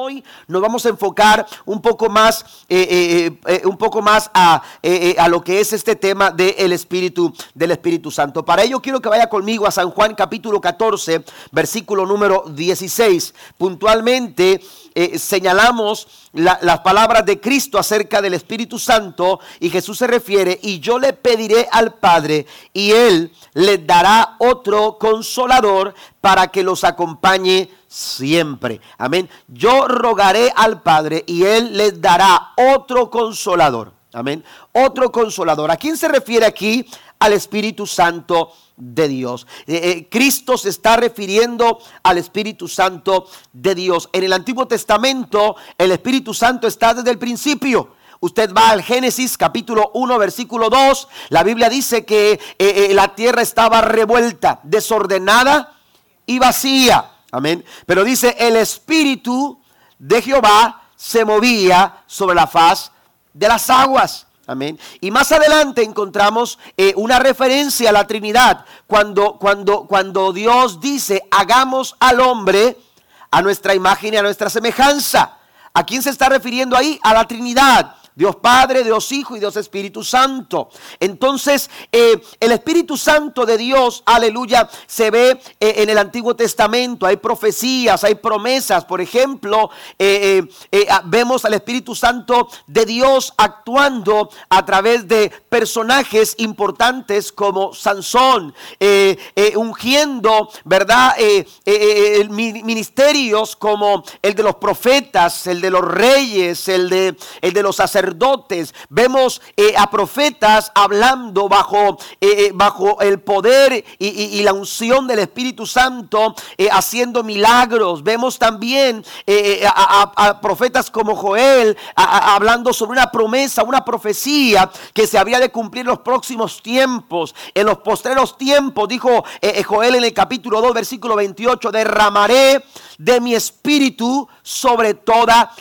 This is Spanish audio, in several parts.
Hoy nos vamos a enfocar un poco más, eh, eh, eh, un poco más a, a, lo que es este tema del Espíritu, del Espíritu Santo. Para ello quiero que vaya conmigo a San Juan capítulo 14, versículo número 16. Puntualmente señalamos las palabras de Cristo acerca del Espíritu Santo y Jesús se refiere, y yo le pediré al Padre y Él les dará otro consolador para que los acompañe siempre. Amén. Yo rogaré al Padre y Él les dará otro consolador. Amén. Otro consolador. ¿A quién se refiere aquí? Al Espíritu Santo de Dios. Eh, eh, Cristo se está refiriendo al Espíritu Santo de Dios. En el Antiguo Testamento el Espíritu Santo está desde el principio. Usted va al Génesis capítulo 1 versículo 2. La Biblia dice que eh, la tierra estaba revuelta, desordenada y vacía. Amén. Pero dice, el Espíritu de Jehová se movía sobre la faz de las aguas. Amén. Y más adelante encontramos eh, una referencia a la Trinidad cuando, cuando, cuando Dios dice, hagamos al hombre a nuestra imagen y a nuestra semejanza. ¿A quién se está refiriendo ahí? A la Trinidad. Dios Padre, Dios Hijo y Dios Espíritu Santo. Entonces, eh, el Espíritu Santo de Dios, aleluya, se ve eh, en el Antiguo Testamento. Hay profecías, hay promesas. Por ejemplo, eh, vemos al Espíritu Santo de Dios actuando a través de personajes importantes como Sansón, ungiendo, ¿verdad? ministerios como el de los profetas, el de los reyes, el de, el de los sacerdotes vemos eh, a profetas hablando bajo, eh, eh, bajo el poder y, la unción del Espíritu Santo, haciendo milagros. Vemos también a, profetas como Joel hablando sobre una promesa, una profecía que se había de cumplir en los próximos tiempos. En los postreros tiempos, dijo Joel en el capítulo 2, versículo 28, derramaré de mi espíritu sobre toda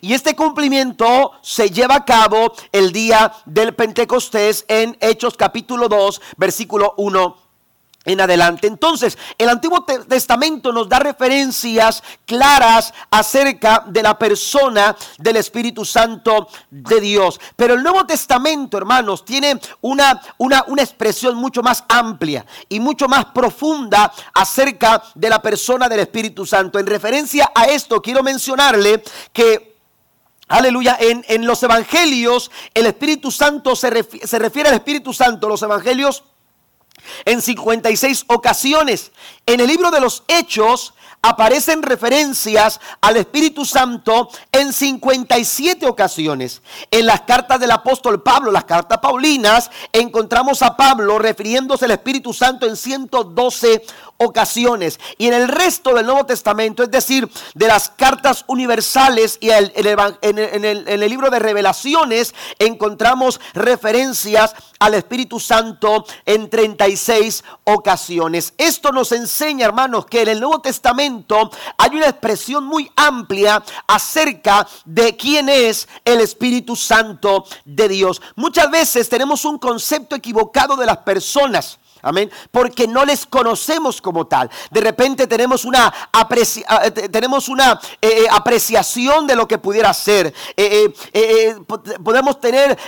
Y este cumplimiento se lleva a cabo el día del Pentecostés en Hechos capítulo 2, versículo 1 en adelante. Entonces, el Antiguo Testamento nos da referencias claras acerca de la persona del Espíritu Santo de Dios. Pero el Nuevo Testamento, hermanos, tiene una, una, una expresión mucho más amplia y mucho más profunda acerca de la persona del Espíritu Santo. En referencia a esto, quiero mencionarle que Aleluya, en, en, los evangelios el Espíritu Santo se, se refiere al Espíritu Santo, los evangelios en 56 ocasiones. En el libro de los Hechos aparecen referencias al Espíritu Santo en 57 ocasiones. En las cartas del apóstol Pablo, las cartas paulinas, encontramos a Pablo refiriéndose al Espíritu Santo en 112 ocasiones. Y en el resto del Nuevo Testamento, es decir, de las cartas universales y en, el, libro de revelaciones, encontramos referencias al Espíritu Santo en 36 ocasiones. Esto nos enseña, hermanos, que en el Nuevo Testamento hay una expresión muy amplia acerca de quién es el Espíritu Santo de Dios. Muchas veces tenemos un concepto equivocado de las personas. Amén. Porque no les conocemos como tal. De repente tenemos una, ah, una eh, eh, apreciación de lo que pudiera ser. Eh, podemos tener,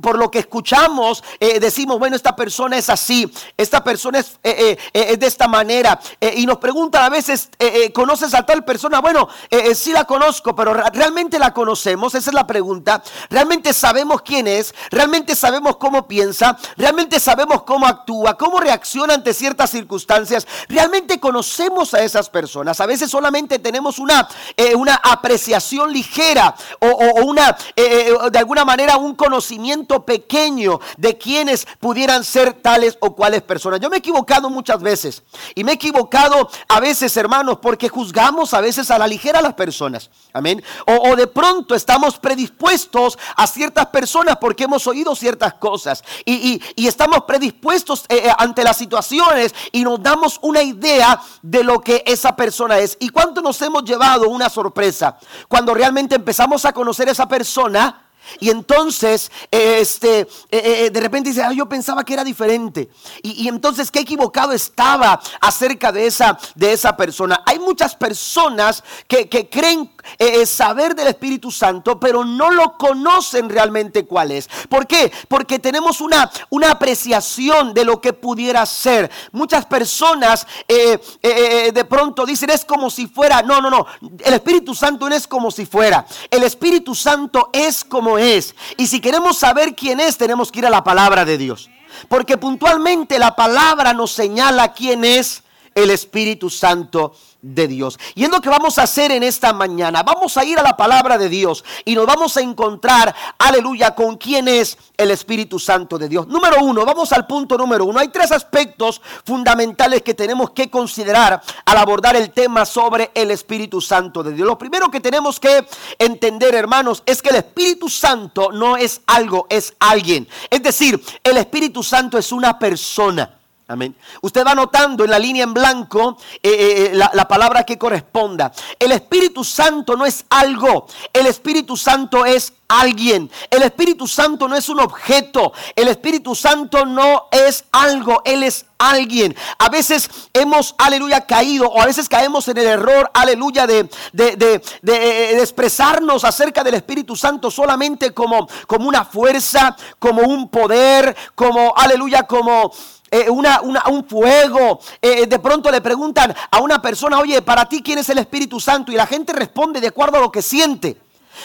por lo que escuchamos, decimos, bueno, esta persona es así, esta persona es, de esta manera. y nos preguntan a veces, ¿conoces a tal persona? Bueno, sí la conozco, pero ¿realmente la conocemos? Esa es la pregunta. ¿Realmente sabemos quién es? ¿Realmente sabemos cómo piensa? ¿Realmente sabemos cómo actúa? Cómo reacciona ante ciertas circunstancias. Realmente conocemos a esas personas. A veces solamente tenemos una, eh, una apreciación ligera o, una, eh, eh, de alguna manera, un conocimiento pequeño de quienes pudieran ser tales o cuales personas. Yo me he equivocado muchas veces y me he equivocado a veces, hermanos, porque juzgamos a veces a la ligera a las personas. Amén. O, de pronto estamos predispuestos a ciertas personas porque hemos oído ciertas cosas y, estamos predispuestos ante las situaciones y nos damos una idea de lo que esa persona es. ¿Y cuánto nos hemos llevado una sorpresa? Cuando realmente empezamos a conocer a esa persona Y entonces, este, eh, eh, de repente dice, ah, yo pensaba que era diferente. Y, entonces, qué equivocado estaba acerca de esa, de esa persona. Hay muchas personas que, creen eh, saber del Espíritu Santo, pero no lo conocen realmente cuál es. ¿Por qué? Porque tenemos una, una apreciación de lo que pudiera ser. Muchas personas de pronto dicen, es como si fuera. No, no, no. El Espíritu Santo no es como si fuera. El Espíritu Santo es como es. Y si queremos saber quién es, tenemos que ir a la palabra de Dios. Porque puntualmente la palabra nos señala quién es el Espíritu Santo de Dios. Y es lo que vamos a hacer en esta mañana. Vamos a ir a la palabra de Dios y nos vamos a encontrar, aleluya, con quién es el Espíritu Santo de Dios. Número uno, vamos al punto número uno. Hay tres aspectos fundamentales que tenemos que considerar al abordar el tema sobre el Espíritu Santo de Dios. Lo primero que tenemos que entender, hermanos, es que el Espíritu Santo no es algo, es alguien. Es decir, el Espíritu Santo es una persona. Amén. Usted va notando en la línea en blanco eh, eh, eh, la, la, palabra que corresponda. El Espíritu Santo no es algo. El Espíritu Santo es alguien. El Espíritu Santo no es un objeto. El Espíritu Santo no es algo. Él es alguien. A veces hemos, aleluya, caído o a veces caemos en el error, aleluya, de, de, expresarnos acerca del Espíritu Santo solamente como, como una fuerza, como un poder, como, aleluya, como... Eh, una, un fuego. Eh, de pronto le preguntan a una persona, oye, para ti quién es el Espíritu Santo? Y la gente responde de acuerdo a lo que siente.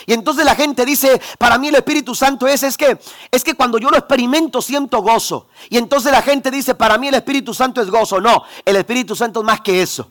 Y entonces la gente dice, para mí el Espíritu Santo es, es que, es que cuando yo lo experimento siento gozo. Y entonces la gente dice, para mí el Espíritu Santo es gozo. No, el Espíritu Santo es más que eso.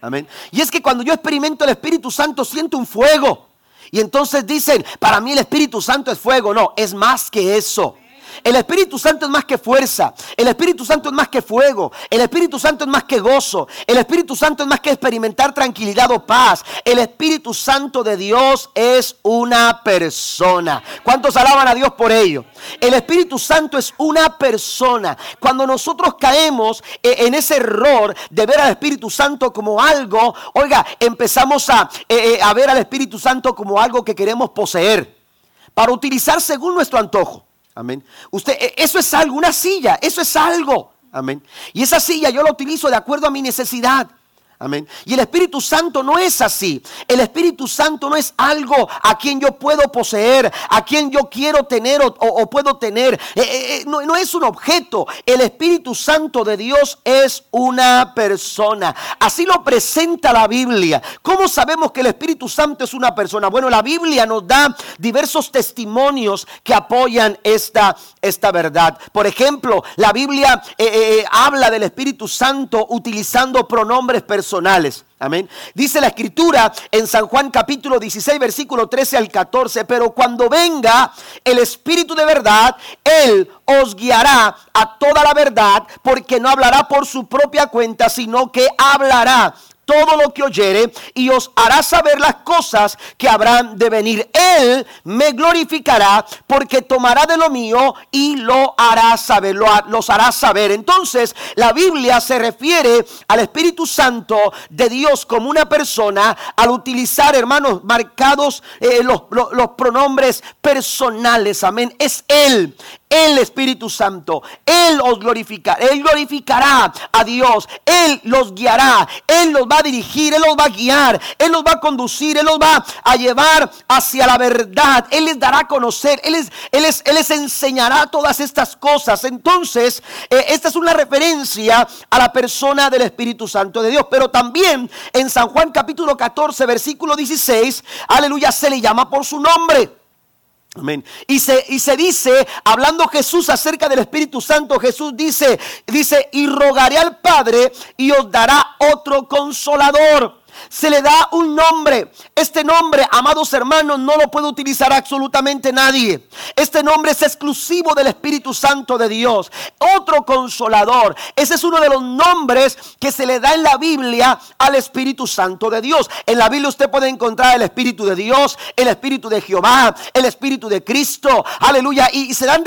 Amén. Y es que cuando yo experimento el Espíritu Santo siento un fuego. Y entonces dicen, para mí el Espíritu Santo es fuego. No, es más que eso. El Espíritu Santo es más que fuerza. El Espíritu Santo es más que fuego. El Espíritu Santo es más que gozo. El Espíritu Santo es más que experimentar tranquilidad o paz. El Espíritu Santo de Dios es una persona. ¿Cuántos alaban a Dios por ello? El Espíritu Santo es una persona. Cuando nosotros caemos eh, en ese error de ver al Espíritu Santo como algo, oiga, empezamos eh, eh, a ver al Espíritu Santo como algo que queremos poseer para utilizar según nuestro antojo. Amén. Usted, e, eso es algo, una silla, eso es algo. Amén. Y esa silla yo la utilizo de acuerdo a mi necesidad. Amén. Y el Espíritu Santo no es así. El Espíritu Santo no es algo a quien yo puedo poseer, a quien yo quiero tener o, puedo tener. Eh, eh, eh, no, es un objeto. El Espíritu Santo de Dios es una persona. Así lo presenta la Biblia. ¿Cómo sabemos que el Espíritu Santo es una persona? Bueno, la Biblia nos da diversos testimonios que apoyan esta, esta verdad. Por ejemplo, la Biblia habla del Espíritu Santo utilizando pronombres personales Amén. Dice la escritura en San Juan capítulo 16, versículo 13 al 14, pero cuando venga el Espíritu de verdad, Él os guiará a toda la verdad, porque no hablará por su propia cuenta, sino que hablará todo lo que oyere y os hará saber las cosas que habrán de venir. Él me glorificará porque tomará de lo mío y lo hará saber, lo, los hará saber. Entonces la Biblia se refiere al Espíritu Santo de Dios como una persona al utilizar, hermanos, marcados eh, los, los pronombres personales. Amén. Es Él el Espíritu Santo. Él os glorificará. Él glorificará a Dios. Él los guiará. Él los va a dirigir. Él los va a guiar. Él los va a conducir. Él los va a llevar hacia la verdad. Él les dará a conocer. Él les, él él les enseñará todas estas cosas. Entonces, eh, esta es una referencia a la persona del Espíritu Santo de Dios. Pero también en San Juan capítulo 14, versículo 16, aleluya, se le llama por su nombre. Amén. Y se, y se dice, hablando Jesús acerca del Espíritu Santo, Jesús dice, dice, y rogaré al Padre y os dará otro consolador se le da un nombre. Este nombre, amados hermanos, no lo puede utilizar absolutamente nadie. Este nombre es exclusivo del Espíritu Santo de Dios. Otro consolador. Ese es uno de los nombres que se le da en la Biblia al Espíritu Santo de Dios. En la Biblia usted puede encontrar el Espíritu de Dios, el Espíritu de Jehová, el Espíritu de Cristo. Aleluya. Y se dan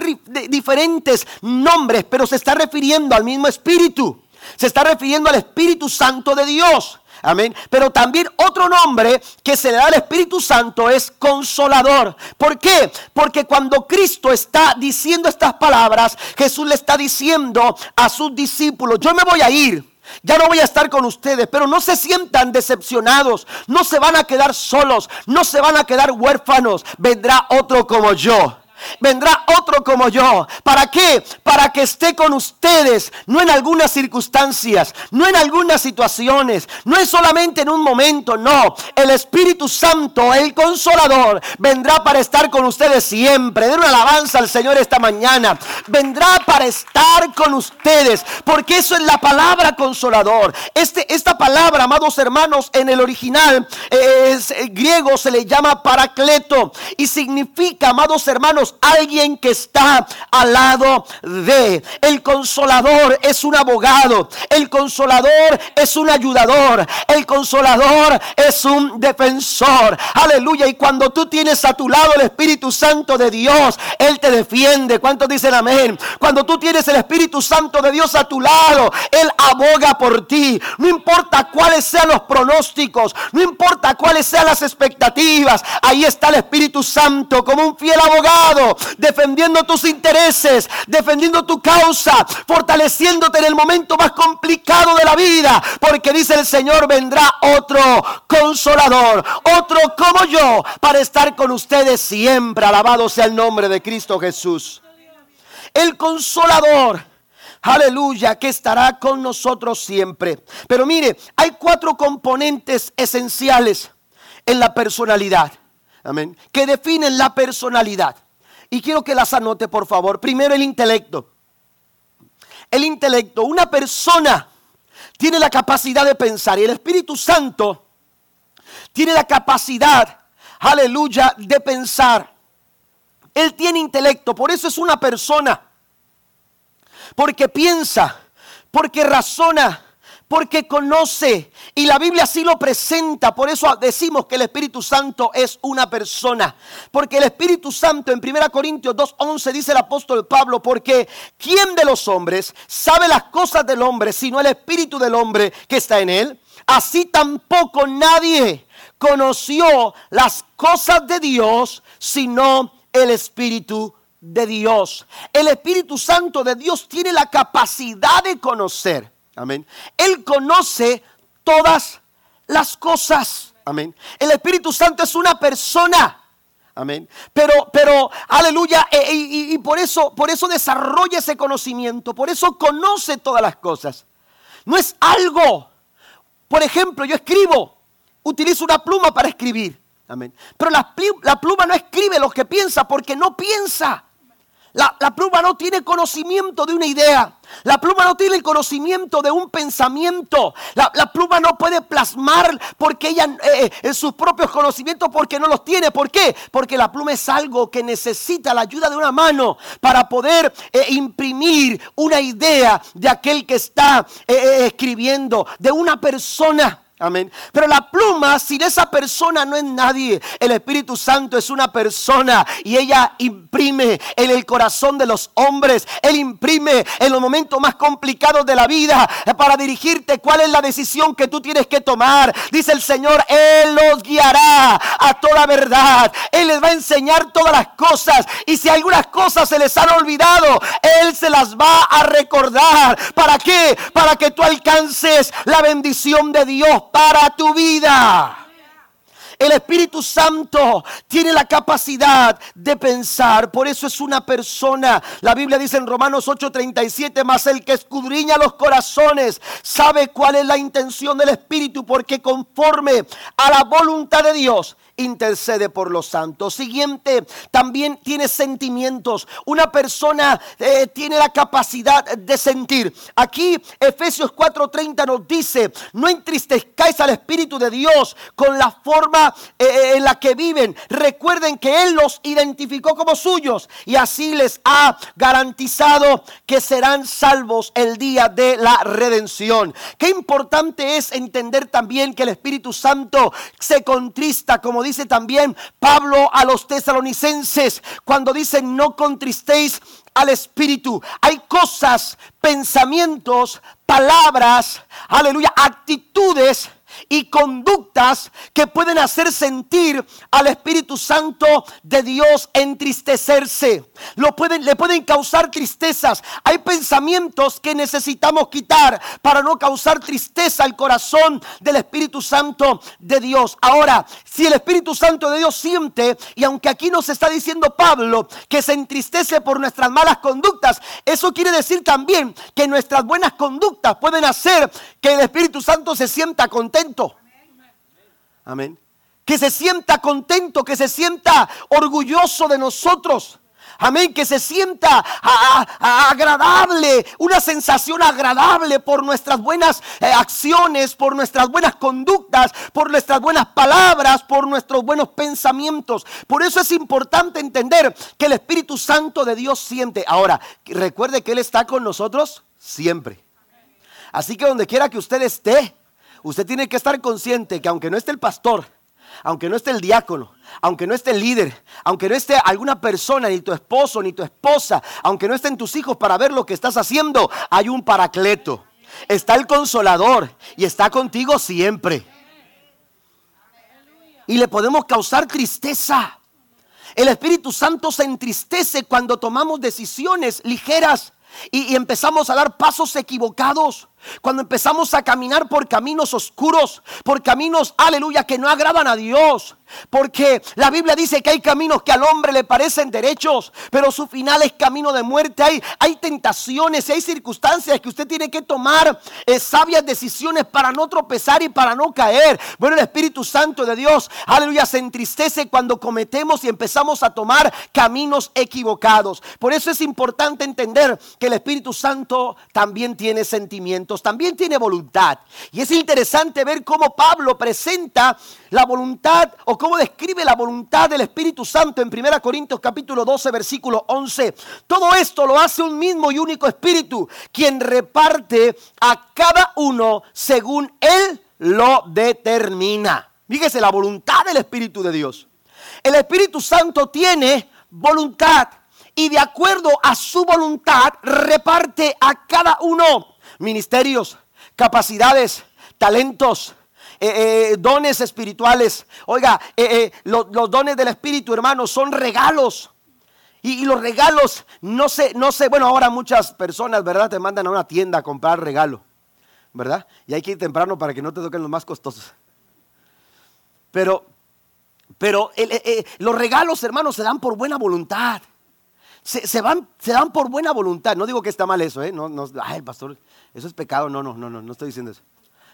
diferentes nombres, pero se está refiriendo al mismo Espíritu. Se está refiriendo al Espíritu Santo de Dios. Amén. Pero también otro nombre que se le da al Espíritu Santo es consolador. ¿Por qué? Porque cuando Cristo está diciendo estas palabras, Jesús le está diciendo a sus discípulos, yo me voy a ir. Ya no voy a estar con ustedes, pero no se sientan decepcionados, no se van a quedar solos, no se van a quedar huérfanos, vendrá otro como yo. Vendrá otro como yo. ¿Para qué? Para que esté con ustedes, no en algunas circunstancias, no en algunas situaciones, no es solamente en un momento, no. El Espíritu Santo, el Consolador, vendrá para estar con ustedes siempre. Den una alabanza al Señor esta mañana. Vendrá para estar con ustedes, porque eso es la palabra consolador. Este, esta palabra, amados hermanos, en el original eh, es, eh, griego se le llama paracleto y significa, amados hermanos, alguien que está al lado de. El consolador es un abogado. El consolador es un ayudador. El consolador es un defensor. Aleluya. Y cuando tú tienes a tu lado el Espíritu Santo de Dios, Él te defiende. ¿Cuántos dicen amén? Cuando tú tienes el Espíritu Santo de Dios a tu lado, Él aboga por ti. No importa cuáles sean los pronósticos, no importa cuáles sean las expectativas. Ahí está el Espíritu Santo como un fiel abogado defendiendo tus intereses, defendiendo tu causa, fortaleciéndote en el momento más complicado de la vida. Porque dice el Señor, vendrá otro consolador, otro como yo, para estar con ustedes siempre. Alabado sea el nombre de Cristo Jesús. El consolador. Aleluya, que estará con nosotros siempre. Pero mire, hay cuatro componentes esenciales en la personalidad. Amén. Que definen la personalidad. Y quiero que las anote, por favor. Primero el intelecto. El intelecto. Una persona tiene la capacidad de pensar y el Espíritu Santo tiene la capacidad, aleluya, de pensar. Él tiene intelecto, por eso es una persona. Porque piensa, porque razona, porque conoce. Y la Biblia así lo presenta. Por eso decimos que el Espíritu Santo es una persona. Porque el Espíritu Santo en 1 Corintios 2.11 dice el apóstol Pablo, porque ¿quién de los hombres sabe las cosas del hombre sino el Espíritu del hombre que está en él? Así tampoco nadie conoció las cosas de Dios sino el Espíritu de Dios. El Espíritu Santo de Dios tiene la capacidad de conocer. Amén. Él conoce todas las cosas. Amén. El Espíritu Santo es una persona. Amén. Pero, pero, aleluya, e, e, y, por eso, por eso desarrolla ese conocimiento, por eso conoce todas las cosas. No es algo. Por ejemplo, yo escribo, utilizo una pluma para escribir. Amén. Pero la, la pluma no escribe lo que piensa porque no piensa. La, pluma no tiene conocimiento de una idea. La pluma no tiene el conocimiento de un pensamiento. La, pluma no puede plasmar porque ella eh, eh, en sus propios conocimientos porque no los tiene. ¿Por qué? Porque la pluma es algo que necesita la ayuda de una mano para poder eh, imprimir una idea de aquel que está escribiendo, de una persona. Amén. Pero la pluma, sin esa persona no es nadie. El Espíritu Santo es una persona y ella imprime en el corazón de los hombres. Él imprime en los momentos más complicados de la vida para dirigirte cuál es la decisión que tú tienes que tomar. Dice el Señor, Él los guiará a toda verdad. Él les va a enseñar todas las cosas. Y si algunas cosas se les han olvidado, Él se las va a recordar. ¿Para qué? Para que tú alcances la bendición de Dios para tu vida. El Espíritu Santo tiene la capacidad de pensar, por eso es una persona. La Biblia dice en Romanos 8:37, más el que escudriña los corazones sabe cuál es la intención del Espíritu, porque conforme a la voluntad de Dios intercede por los santos. Siguiente, también tiene sentimientos. Una persona eh, tiene la capacidad de sentir. Aquí Efesios 4:30 nos dice, no entristezcáis al Espíritu de Dios con la forma eh, eh, en la que viven. Recuerden que Él los identificó como suyos y así les ha garantizado que serán salvos el día de la redención. Qué importante es entender también que el Espíritu Santo se contrista como dice dice también Pablo a los tesalonicenses cuando dice no contristéis al Espíritu. Hay cosas, pensamientos, palabras, aleluya, actitudes y conductas que pueden hacer sentir al Espíritu Santo de Dios entristecerse. Lo pueden, le pueden causar tristezas. Hay pensamientos que necesitamos quitar para no causar tristeza al corazón del Espíritu Santo de Dios. Ahora, si el Espíritu Santo de Dios siente, y aunque aquí nos está diciendo Pablo que se entristece por nuestras malas conductas, eso quiere decir también que nuestras buenas conductas pueden hacer que el Espíritu Santo se sienta contento. Amén. Que se sienta contento, que se sienta orgulloso de nosotros. Amén, que se sienta agradable, una sensación agradable por nuestras buenas eh, acciones, por nuestras buenas conductas, por nuestras buenas palabras, por nuestros buenos pensamientos. Por eso es importante entender que el Espíritu Santo de Dios siente. Ahora, recuerde que Él está con nosotros siempre. Así que donde quiera que usted esté, usted tiene que estar consciente que aunque no esté el pastor, aunque no esté el diácono, aunque no esté el líder, aunque no esté alguna persona, ni tu esposo, ni tu esposa, aunque no estén tus hijos para ver lo que estás haciendo, hay un paracleto. Está el consolador y está contigo siempre. Y le podemos causar tristeza. El Espíritu Santo se entristece cuando tomamos decisiones ligeras y, y empezamos a dar pasos equivocados. Cuando empezamos a caminar por caminos oscuros, por caminos, aleluya, que no agradan a Dios. Porque la Biblia dice que hay caminos que al hombre le parecen derechos, pero su final es camino de muerte. Hay, hay tentaciones, hay circunstancias que usted tiene que tomar eh, sabias decisiones para no tropezar y para no caer. Bueno, el Espíritu Santo de Dios, aleluya, se entristece cuando cometemos y empezamos a tomar caminos equivocados. Por eso es importante entender que el Espíritu Santo también tiene sentimientos también tiene voluntad. Y es interesante ver cómo Pablo presenta la voluntad o cómo describe la voluntad del Espíritu Santo en 1 Corintios capítulo 12 versículo 11. Todo esto lo hace un mismo y único Espíritu, quien reparte a cada uno según Él lo determina. Fíjese la voluntad del Espíritu de Dios. El Espíritu Santo tiene voluntad y de acuerdo a su voluntad reparte a cada uno ministerios, capacidades, talentos, eh, eh, dones espirituales. Oiga, eh, los, dones del Espíritu, hermanos, son regalos. Y, los regalos, no sé, no sé, bueno, ahora muchas personas, ¿verdad? Te mandan a una tienda a comprar regalo, ¿verdad? Y hay que ir temprano para que no te toquen los más costosos. Pero, pero los regalos, hermanos, se dan por buena voluntad. Se, van, se dan por buena voluntad. No digo que está mal eso, ¿eh? No, no, ay, pastor, eso es pecado. No, no, no, no, no estoy diciendo eso.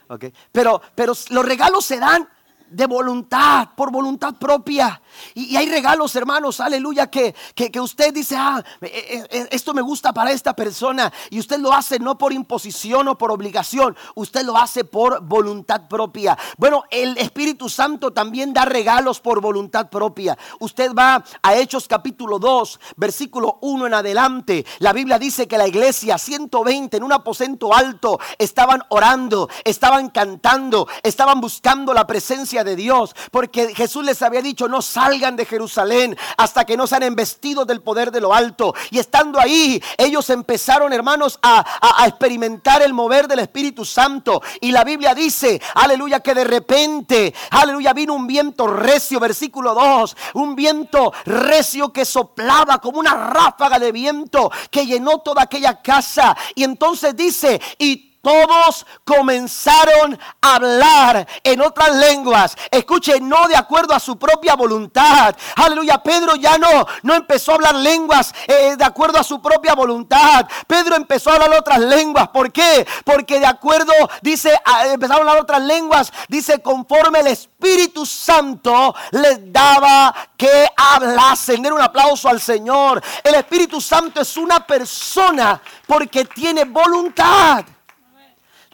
Okay. Pero, pero los regalos se dan de voluntad, por voluntad propia. Y, hay regalos, hermanos, aleluya, que, que, usted dice, ah, eh, eh, eh, esto me gusta para esta persona. Y usted lo hace no por imposición o por obligación, usted lo hace por voluntad propia. Bueno, el Espíritu Santo también da regalos por voluntad propia. Usted va a Hechos capítulo 2, versículo 1 en adelante. La Biblia dice que la iglesia 120 en un aposento alto estaban orando, estaban cantando, estaban buscando la presencia de Dios, porque Jesús les había dicho, no salgan de Jerusalén hasta que no sean embestidos del poder de lo alto. Y estando ahí, ellos empezaron, hermanos, a, a experimentar el mover del Espíritu Santo. Y la Biblia dice, aleluya, que de repente, aleluya, vino un viento recio, versículo 2, un viento recio que soplaba como una ráfaga de viento que llenó toda aquella casa. Y entonces dice, y todos comenzaron a hablar en otras lenguas. Escuche, no de acuerdo a su propia voluntad. Aleluya. Pedro ya no, no empezó a hablar lenguas eh, de acuerdo a su propia voluntad. Pedro empezó a hablar otras lenguas. ¿Por qué? Porque de acuerdo, dice, empezaron a hablar otras lenguas. Dice, conforme el Espíritu Santo les daba que hablasen. Den un aplauso al Señor. El Espíritu Santo es una persona porque tiene voluntad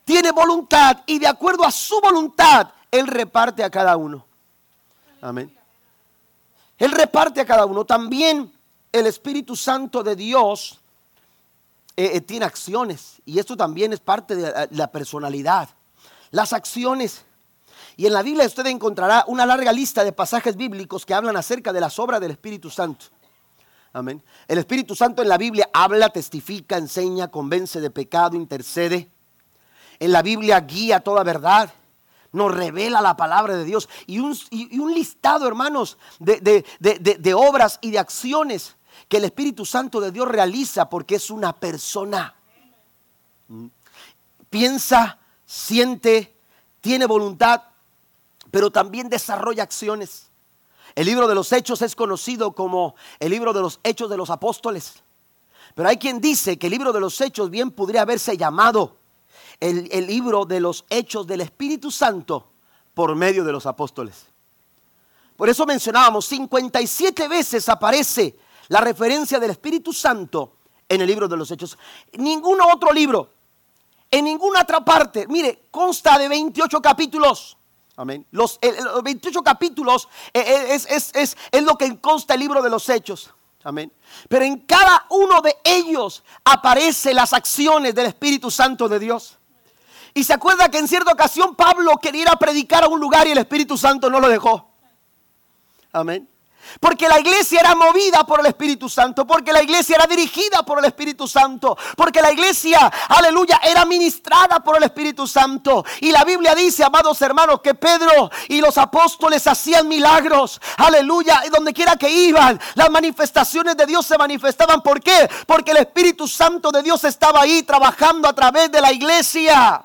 tiene voluntad y de acuerdo a su voluntad, Él reparte a cada uno. Amén. Él reparte a cada uno. También el Espíritu Santo de Dios eh, eh, tiene acciones y esto también es parte de la personalidad. Las acciones. Y en la Biblia usted encontrará una larga lista de pasajes bíblicos que hablan acerca de las obras del Espíritu Santo. Amén. El Espíritu Santo en la Biblia habla, testifica, enseña, convence de pecado, intercede en la Biblia guía toda verdad, nos revela la palabra de Dios. Y un, listado, hermanos, de obras y de acciones que el Espíritu Santo de Dios realiza porque es una persona. Mm. Piensa, siente, tiene voluntad, pero también desarrolla acciones. El libro de los Hechos es conocido como el libro de los Hechos de los Apóstoles. Pero hay quien dice que el libro de los Hechos bien podría haberse llamado el, el libro de los Hechos del Espíritu Santo por medio de los apóstoles. Por eso mencionábamos, 57 veces aparece la referencia del Espíritu Santo en el libro de los Hechos. Ningún otro libro, en ninguna otra parte, mire, consta de 28 capítulos. Amén. Los, 28 capítulos eh, eh, es, es, es, es lo que consta el libro de los Hechos. Amén. Pero en cada uno de ellos aparecen las acciones del Espíritu Santo de Dios. Y se acuerda que en cierta ocasión Pablo quería predicar a un lugar y el Espíritu Santo no lo dejó. Amén. Porque la iglesia era movida por el Espíritu Santo, porque la iglesia era dirigida por el Espíritu Santo, porque la iglesia, aleluya, era ministrada por el Espíritu Santo. Y la Biblia dice, amados hermanos, que Pedro y los apóstoles hacían milagros, aleluya, y donde quiera que iban, las manifestaciones de Dios se manifestaban. ¿Por qué? Porque el Espíritu Santo de Dios estaba ahí trabajando a través de la iglesia.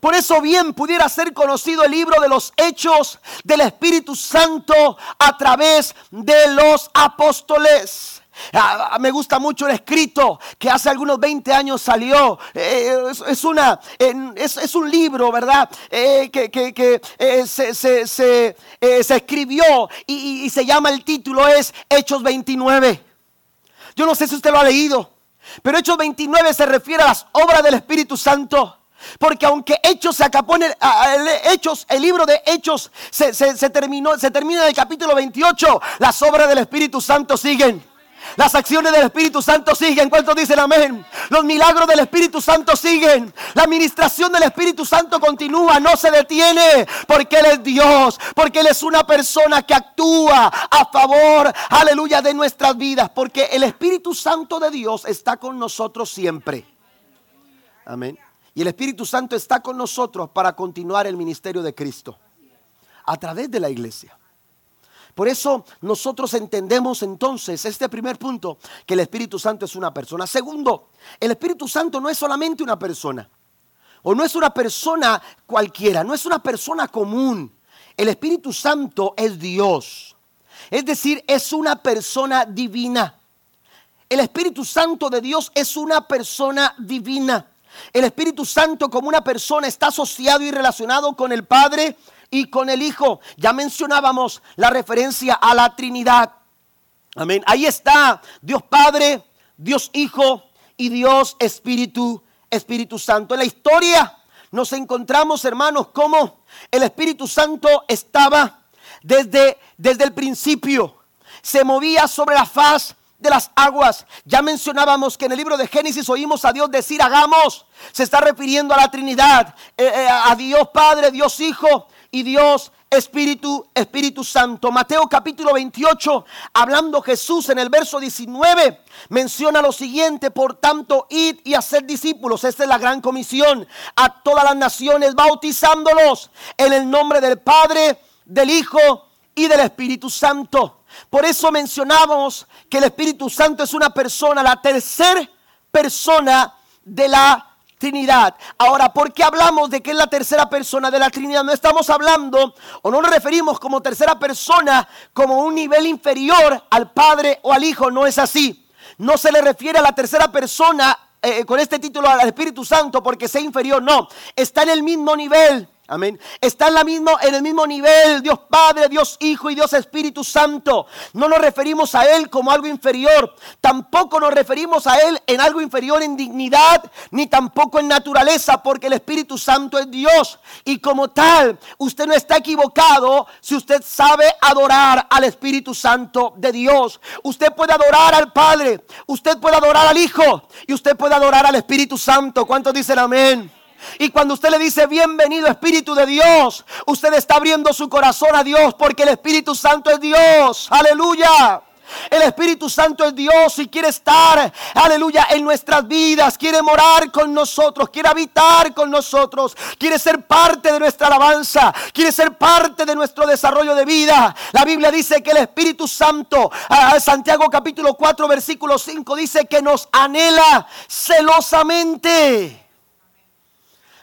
Por eso bien pudiera ser conocido el libro de los hechos del Espíritu Santo a través de los apóstoles. Ah, me gusta mucho el escrito que hace algunos 20 años salió. Eh, es, una, es, un libro, ¿verdad? Eh, que, eh, se, escribió y, y se llama el título es Hechos 29. Yo no sé si usted lo ha leído, pero Hechos 29 se refiere a las obras del Espíritu Santo. Porque aunque Hechos se acabó en el, Hechos, el libro de Hechos se, terminó, se termina en el capítulo 28, las obras del Espíritu Santo siguen. Las acciones del Espíritu Santo siguen. ¿Cuántos dicen amén? Los milagros del Espíritu Santo siguen. La administración del Espíritu Santo continúa, no se detiene. Porque Él es Dios. Porque Él es una persona que actúa a favor, aleluya, de nuestras vidas. Porque el Espíritu Santo de Dios está con nosotros siempre. Amén. Y el Espíritu Santo está con nosotros para continuar el ministerio de Cristo a través de la iglesia. Por eso nosotros entendemos entonces este primer punto, que el Espíritu Santo es una persona. Segundo, el Espíritu Santo no es solamente una persona, o no es una persona cualquiera, no es una persona común. El Espíritu Santo es Dios. Es decir, es una persona divina. El Espíritu Santo de Dios es una persona divina. El Espíritu Santo como una persona está asociado y relacionado con el Padre y con el Hijo. Ya mencionábamos la referencia a la Trinidad. Amén. Ahí está Dios Padre, Dios Hijo y Dios Espíritu, Espíritu Santo. En la historia nos encontramos, hermanos, como el Espíritu Santo estaba desde, desde el principio. Se movía sobre la faz de las aguas. Ya mencionábamos que en el libro de Génesis oímos a Dios decir hagamos. Se está refiriendo a la Trinidad, eh, eh, a Dios Padre, Dios Hijo y Dios Espíritu, Espíritu Santo. Mateo capítulo 28, hablando Jesús en el verso 19, menciona lo siguiente, por tanto, id y hacer discípulos, esta es la gran comisión, a todas las naciones, bautizándolos en el nombre del Padre, del Hijo y del Espíritu Santo. Por eso mencionamos que el Espíritu Santo es una persona, la tercera persona de la Trinidad. Ahora, ¿por qué hablamos de que es la tercera persona de la Trinidad? No estamos hablando o no nos referimos como tercera persona como un nivel inferior al Padre o al Hijo. No es así. No se le refiere a la tercera persona eh, con este título al Espíritu Santo porque sea inferior. No, está en el mismo nivel. Amén. Está en, el mismo nivel, Dios Padre, Dios Hijo y Dios Espíritu Santo. No nos referimos a Él como algo inferior. Tampoco nos referimos a Él en algo inferior en dignidad, ni tampoco en naturaleza, porque el Espíritu Santo es Dios. Y como tal, usted no está equivocado si usted sabe adorar al Espíritu Santo de Dios. Usted puede adorar al Padre, usted puede adorar al Hijo y usted puede adorar al Espíritu Santo. ¿Cuántos dicen amén? Y cuando usted le dice bienvenido Espíritu de Dios, usted está abriendo su corazón a Dios porque el Espíritu Santo es Dios. Aleluya. El Espíritu Santo es Dios y quiere estar, aleluya, en nuestras vidas. Quiere morar con nosotros, quiere habitar con nosotros, quiere ser parte de nuestra alabanza, quiere ser parte de nuestro desarrollo de vida. La Biblia dice que el Espíritu Santo, Santiago capítulo 4, versículo 5, dice que nos anhela celosamente.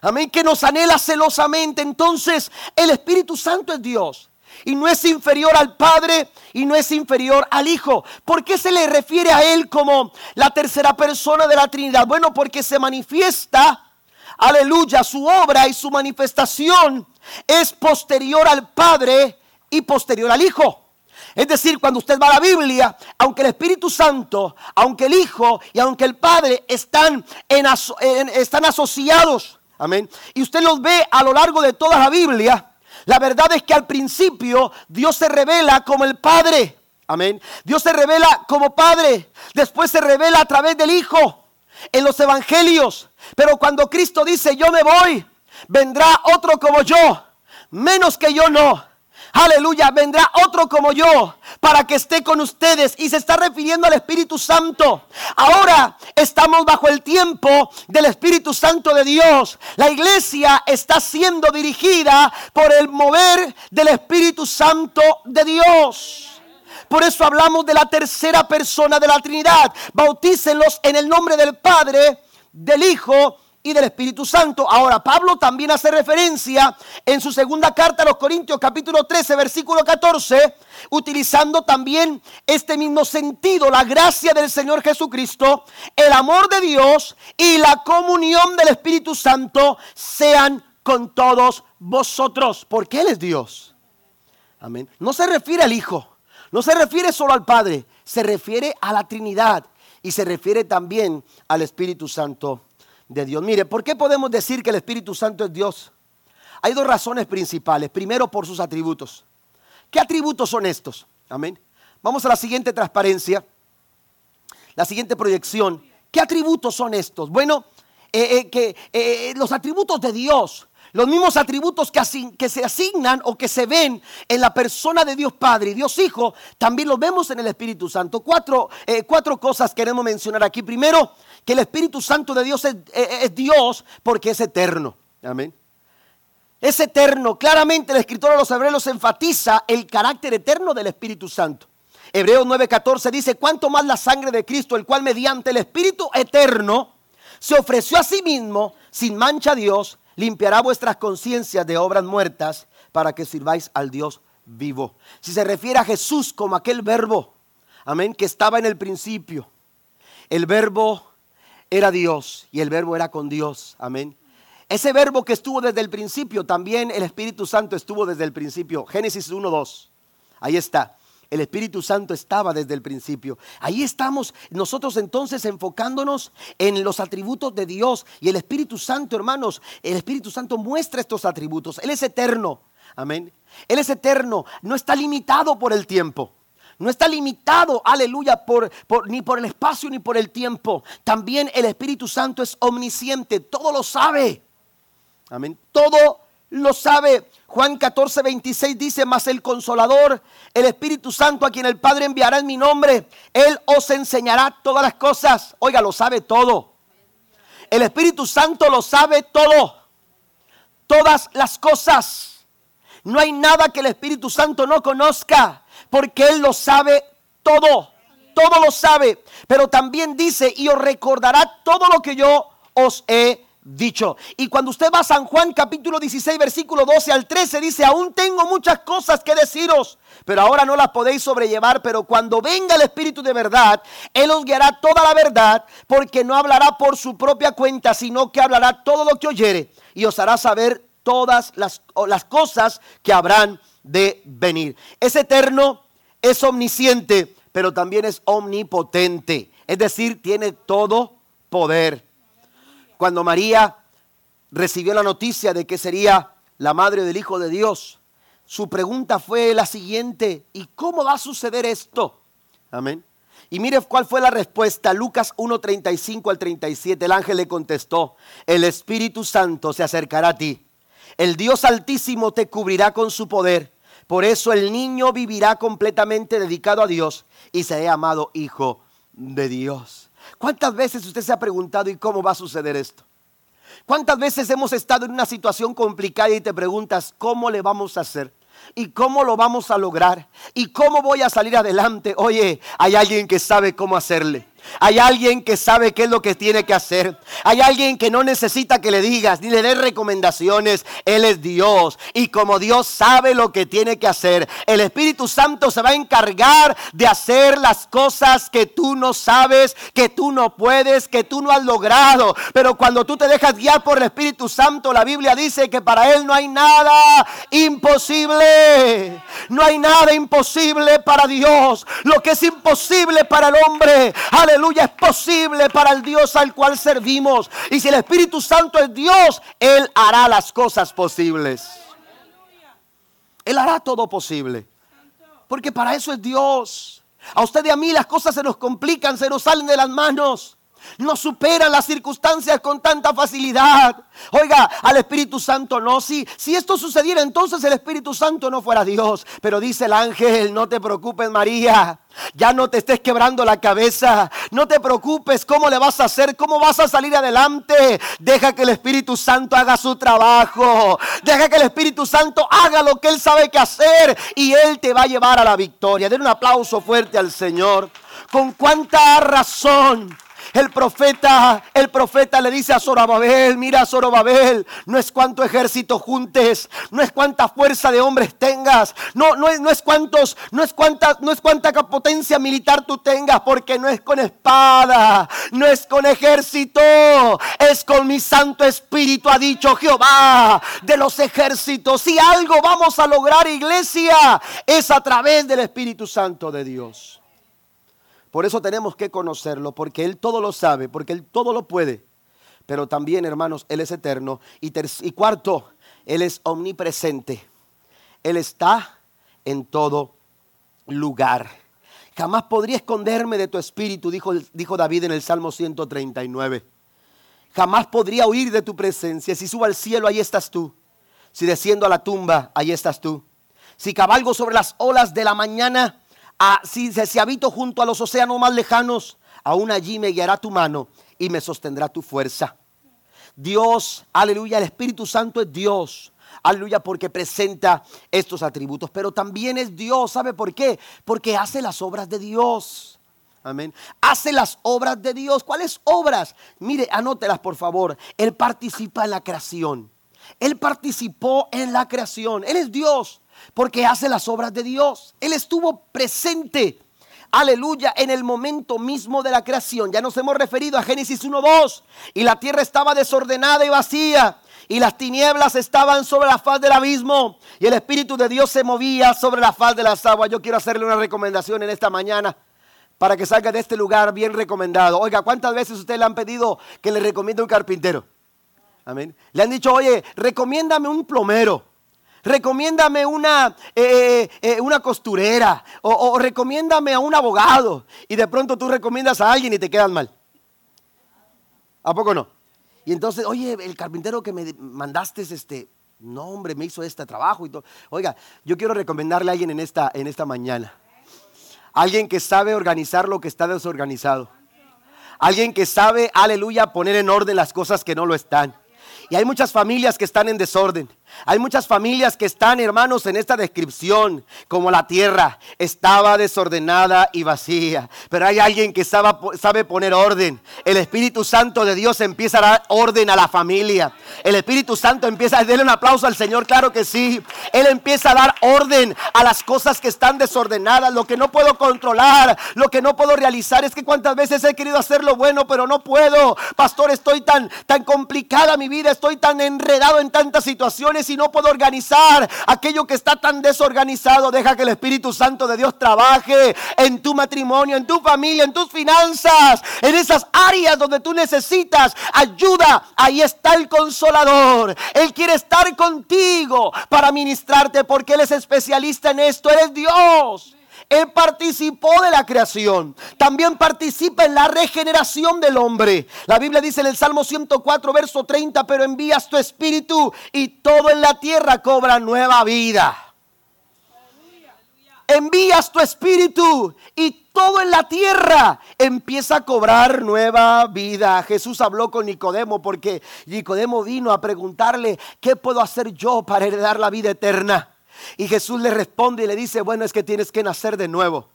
Amén, que nos anhela celosamente. Entonces, el Espíritu Santo es Dios. Y no es inferior al Padre y no es inferior al Hijo. ¿Por qué se le refiere a Él como la tercera persona de la Trinidad? Bueno, porque se manifiesta, aleluya, su obra y su manifestación es posterior al Padre y posterior al Hijo. Es decir, cuando usted va a la Biblia, aunque el Espíritu Santo, aunque el Hijo y aunque el Padre están, están asociados Amén. Y usted los ve a lo largo de toda la Biblia. La verdad es que al principio Dios se revela como el Padre. Amén. Dios se revela como Padre. Después se revela a través del Hijo en los evangelios. Pero cuando Cristo dice, yo me voy, vendrá otro como yo. Menos que yo no. Aleluya, vendrá otro como yo para que esté con ustedes. Y se está refiriendo al Espíritu Santo. Ahora estamos bajo el tiempo del Espíritu Santo de Dios. La iglesia está siendo dirigida por el mover del Espíritu Santo de Dios. Por eso hablamos de la tercera persona de la Trinidad. Bautícenlos en el nombre del Padre, del Hijo y del Espíritu Santo. Ahora, Pablo también hace referencia en su segunda carta a los Corintios capítulo 13, versículo 14, utilizando también este mismo sentido, la gracia del Señor Jesucristo, el amor de Dios y la comunión del Espíritu Santo sean con todos vosotros, porque Él es Dios. Amén. No se refiere al Hijo, no se refiere solo al Padre, se refiere a la Trinidad y se refiere también al Espíritu Santo de Dios. Mire, ¿por qué podemos decir que el Espíritu Santo es Dios? Hay dos razones principales. Primero, por sus atributos. ¿Qué atributos son estos? Amén. Vamos a la siguiente transparencia, la siguiente proyección. ¿Qué atributos son estos? Bueno, eh, eh, que eh, los atributos de Dios los mismos atributos que, que, se asignan o que se ven en la persona de Dios Padre y Dios Hijo, también los vemos en el Espíritu Santo. Cuatro, cuatro cosas queremos mencionar aquí. Primero, que el Espíritu Santo de Dios es, Dios porque es eterno. Amén. Es eterno. Claramente el escritor de los Hebreos enfatiza el carácter eterno del Espíritu Santo. Hebreos 9:14 dice, cuánto más la sangre de Cristo, el cual mediante el Espíritu eterno se ofreció a sí mismo sin mancha a Dios limpiará vuestras conciencias de obras muertas para que sirváis al Dios vivo. Si se refiere a Jesús como aquel verbo, amén, que estaba en el principio. El verbo era Dios y el verbo era con Dios, amén. Ese verbo que estuvo desde el principio, también el Espíritu Santo estuvo desde el principio. Génesis 1.2. Ahí está. El Espíritu Santo estaba desde el principio. Ahí estamos nosotros entonces enfocándonos en los atributos de Dios. Y el Espíritu Santo, hermanos, el Espíritu Santo muestra estos atributos. Él es eterno. Amén. Él es eterno. No está limitado por el tiempo. No está limitado, aleluya, por, ni por el espacio ni por el tiempo. También el Espíritu Santo es omnisciente. Todo lo sabe. Amén. Todo lo sabe. Juan 14, 26 dice, mas el consolador, el Espíritu Santo a quien el Padre enviará en mi nombre, Él os enseñará todas las cosas. Oiga, lo sabe todo. El Espíritu Santo lo sabe todo. Todas las cosas. No hay nada que el Espíritu Santo no conozca, porque Él lo sabe todo. Todo lo sabe. Pero también dice, y os recordará todo lo que yo os he dicho. Y cuando usted va a San Juan capítulo 16 versículo 12 al 13 dice, aún tengo muchas cosas que deciros, pero ahora no las podéis sobrellevar, pero cuando venga el Espíritu de verdad, Él os guiará toda la verdad, porque no hablará por su propia cuenta, sino que hablará todo lo que oyere y os hará saber todas las, las cosas que habrán de venir. Es eterno, es omnisciente, pero también es omnipotente, es decir, tiene todo poder cuando María recibió la noticia de que sería la madre del Hijo de Dios, su pregunta fue la siguiente, ¿y cómo va a suceder esto? Amén. Y mire cuál fue la respuesta, Lucas 1:35 al 37, el ángel le contestó, el Espíritu Santo se acercará a ti, el Dios altísimo te cubrirá con su poder Por eso el niño vivirá completamente dedicado a Dios y será llamado hijo de Dios. ¿Cuántas veces usted se ha preguntado y cómo va a suceder esto? ¿Cuántas veces hemos estado en una situación complicada y te preguntas cómo le vamos a hacer? ¿Y cómo lo vamos a lograr? ¿Y cómo voy a salir adelante? Oye, hay alguien que sabe cómo hacerle. Hay alguien que sabe qué es lo que tiene que hacer. Hay alguien que no necesita que le digas ni le des recomendaciones. Él es Dios. Y como Dios sabe lo que tiene que hacer, el Espíritu Santo se va a encargar de hacer las cosas que tú no sabes, que tú no puedes, que tú no has logrado. Pero cuando tú te dejas guiar por el Espíritu Santo, la Biblia dice que para Él no hay nada imposible. No hay nada imposible para Dios. Lo que es imposible para el hombre aleluya, es posible para el Dios al cual servimos. Y si el Espíritu Santo es Dios, Él hará las cosas posibles. Él hará todo posible. Porque para eso es Dios. A usted y a mí las cosas se nos complican, se nos salen de las manos. No superan las circunstancias con tanta facilidad. Oiga, al Espíritu Santo no. Si, si esto sucediera, entonces el Espíritu Santo no fuera Dios. Pero dice el ángel, no te preocupes María. Ya no te estés quebrando la cabeza. No te preocupes cómo le vas a hacer, cómo vas a salir adelante. Deja que el Espíritu Santo haga su trabajo. Deja que el Espíritu Santo haga lo que Él sabe que hacer. Y Él te va a llevar a la victoria. Den un aplauso fuerte al Señor. Con cuánta razón el profeta, el profeta le dice a Zorobabel, mira Zorobabel, no es cuánto ejército juntes, no es cuánta fuerza de hombres tengas, no, no, es, no es cuántos, no es cuánta, no es cuánta potencia militar tú tengas, porque no es con espada, no es con ejército, es con mi Santo Espíritu, ha dicho Jehová de los ejércitos. Si algo vamos a lograr, iglesia, es a través del Espíritu Santo de Dios. Por eso tenemos que conocerlo, porque Él todo lo sabe, porque Él todo lo puede. Pero también, hermanos, Él es eterno. Y, y cuarto, Él es omnipresente. Él está en todo lugar. Jamás podría esconderme de tu espíritu, dijo, dijo David en el Salmo 139. Jamás podría huir de tu presencia. Si subo al cielo, ahí estás tú. Si desciendo a la tumba, ahí estás tú. Si cabalgo sobre las olas de la mañana, si, si habito junto a los océanos más lejanos, aún allí me guiará tu mano y me sostendrá tu fuerza. Dios, aleluya, el Espíritu Santo es Dios. Aleluya, porque presenta estos atributos. Pero también es Dios. ¿Sabe por qué? Porque hace las obras de Dios. Amén. Hace las obras de Dios. ¿Cuáles obras? Mire, anótelas por favor. Él participa en la creación. Él participó en la creación. Él es Dios porque hace las obras de Dios. Él estuvo presente, aleluya, en el momento mismo de la creación. Ya nos hemos referido a Génesis 1.2 y la tierra estaba desordenada y vacía. Y las tinieblas estaban sobre la faz del abismo. Y el Espíritu de Dios se movía sobre la faz de las aguas. Yo quiero hacerle una recomendación en esta mañana para que salga de este lugar bien recomendado. Oiga, ¿cuántas veces usted le han pedido que le recomiende un carpintero? Amén. Le han dicho, oye, recomiéndame un plomero recomiéndame una, eh, eh, eh, una costurera o, recomiéndame a un abogado. Y de pronto tú recomiendas a alguien y te quedas mal. ¿A poco no? Y entonces, oye, el carpintero que me mandaste, este, no hombre, me hizo este trabajo y todo. Oiga, yo quiero recomendarle a alguien en esta, en esta mañana. Alguien que sabe organizar lo que está desorganizado. Alguien que sabe, aleluya, poner en orden las cosas que no lo están. Y hay muchas familias que están en desorden. Hay muchas familias que están, hermanos, en esta descripción, como la tierra estaba desordenada y vacía. Pero hay alguien que sabe, poner orden. El Espíritu Santo de Dios empieza a dar orden a la familia. El Espíritu Santo empieza a darle un aplauso al Señor, claro que sí. Él empieza a dar orden a las cosas que están desordenadas, lo que no puedo controlar, lo que no puedo realizar. Es que cuántas veces he querido hacer lo bueno, pero no puedo. Pastor, estoy tan, tan complicada mi vida, estoy tan enredado en tantas situaciones si no puedo organizar aquello que está tan desorganizado. Deja que el Espíritu Santo de Dios trabaje en tu matrimonio, en tu familia, en tus finanzas, en esas áreas donde tú necesitas ayuda. Ahí está el consolador. Él quiere estar contigo para ministrarte porque Él es especialista en esto. Él es Dios. Él participó de la creación. También participa en la regeneración del hombre. La Biblia dice en el Salmo 104, verso 30, pero envías tu espíritu y todo en la tierra cobra nueva vida. envías tu espíritu y todo en la tierra empieza a cobrar nueva vida. Jesús habló con Nicodemo porque Nicodemo vino a preguntarle, ¿qué puedo hacer yo para heredar la vida eterna? Y Jesús le responde y le dice, bueno, es que tienes que nacer de nuevo.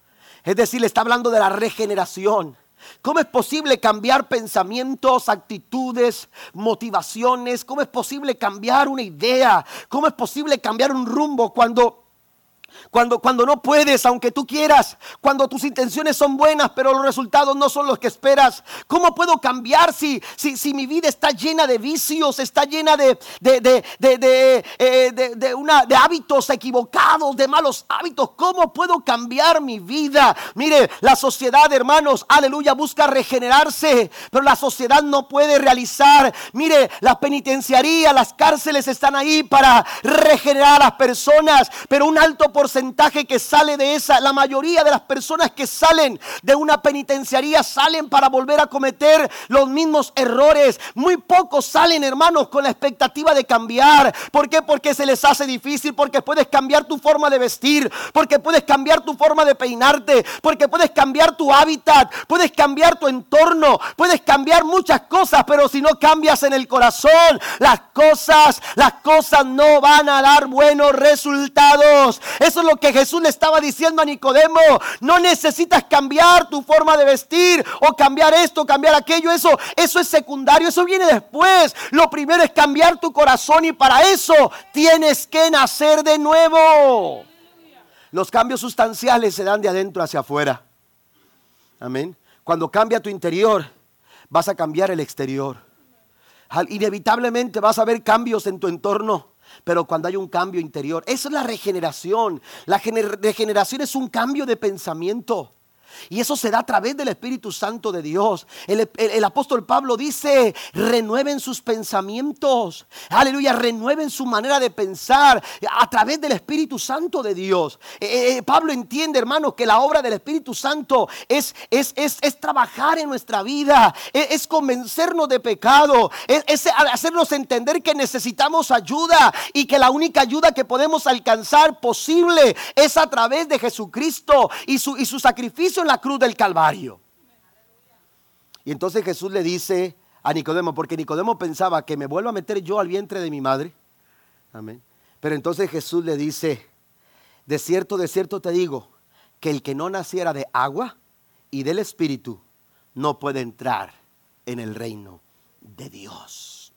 Es decir, le está hablando de la regeneración. ¿Cómo es posible cambiar pensamientos, actitudes, motivaciones? ¿Cómo es posible cambiar una idea? ¿Cómo es posible cambiar un rumbo cuando cuando, cuando no puedes, aunque tú quieras, cuando tus intenciones son buenas, pero los resultados no son los que esperas. ¿Cómo puedo cambiar si, si, si mi vida está llena de vicios, está llena de, de, de, de, eh, una, de hábitos equivocados, de malos hábitos? ¿Cómo puedo cambiar mi vida? Mire, la sociedad, hermanos, aleluya, busca regenerarse, pero la sociedad no puede realizar. Mire, la penitenciaría, las cárceles están ahí para regenerar a las personas, pero un alto por porcentaje que sale de esa, la mayoría de las personas que salen de una penitenciaría salen para volver a cometer los mismos errores. Muy pocos salen, hermanos, con la expectativa de cambiar. ¿Por qué? Porque se les hace difícil, porque puedes cambiar tu forma de vestir, porque puedes cambiar tu forma de peinarte, porque puedes cambiar tu hábitat, puedes cambiar tu entorno, puedes cambiar muchas cosas, pero si no cambias en el corazón, las cosas, las cosas no van a dar buenos resultados. Eso es lo que Jesús le estaba diciendo a Nicodemo. No necesitas cambiar tu forma de vestir o cambiar esto, cambiar aquello. Eso, eso es secundario, eso viene después. Lo primero es cambiar tu corazón y para eso tienes que nacer de nuevo. Los cambios sustanciales se dan de adentro hacia afuera. Amén. Cuando cambia tu interior, vas a cambiar el exterior. Inevitablemente vas a ver cambios en tu entorno pero cuando hay un cambio interior, eso es la regeneración. La regeneración es un cambio de pensamiento. Y eso se da a través del Espíritu Santo de Dios. El, apóstol Pablo dice, renueven sus pensamientos. Aleluya, renueven su manera de pensar a través del Espíritu Santo de Dios. Eh, eh, eh, Pablo entiende, hermano, que la obra del Espíritu Santo es, es, es, es trabajar en nuestra vida, es, convencernos de pecado, es, hacernos entender que necesitamos ayuda y que la única ayuda que podemos alcanzar posible es a través de Jesucristo y su, y su sacrificio la cruz del Calvario. Y entonces Jesús le dice a Nicodemo, porque Nicodemo pensaba que me vuelva a meter yo al vientre de mi madre. Amén. Pero entonces Jesús le dice, de cierto, de cierto te digo, que el que no naciera de agua y del Espíritu no puede entrar en el reino de Dios.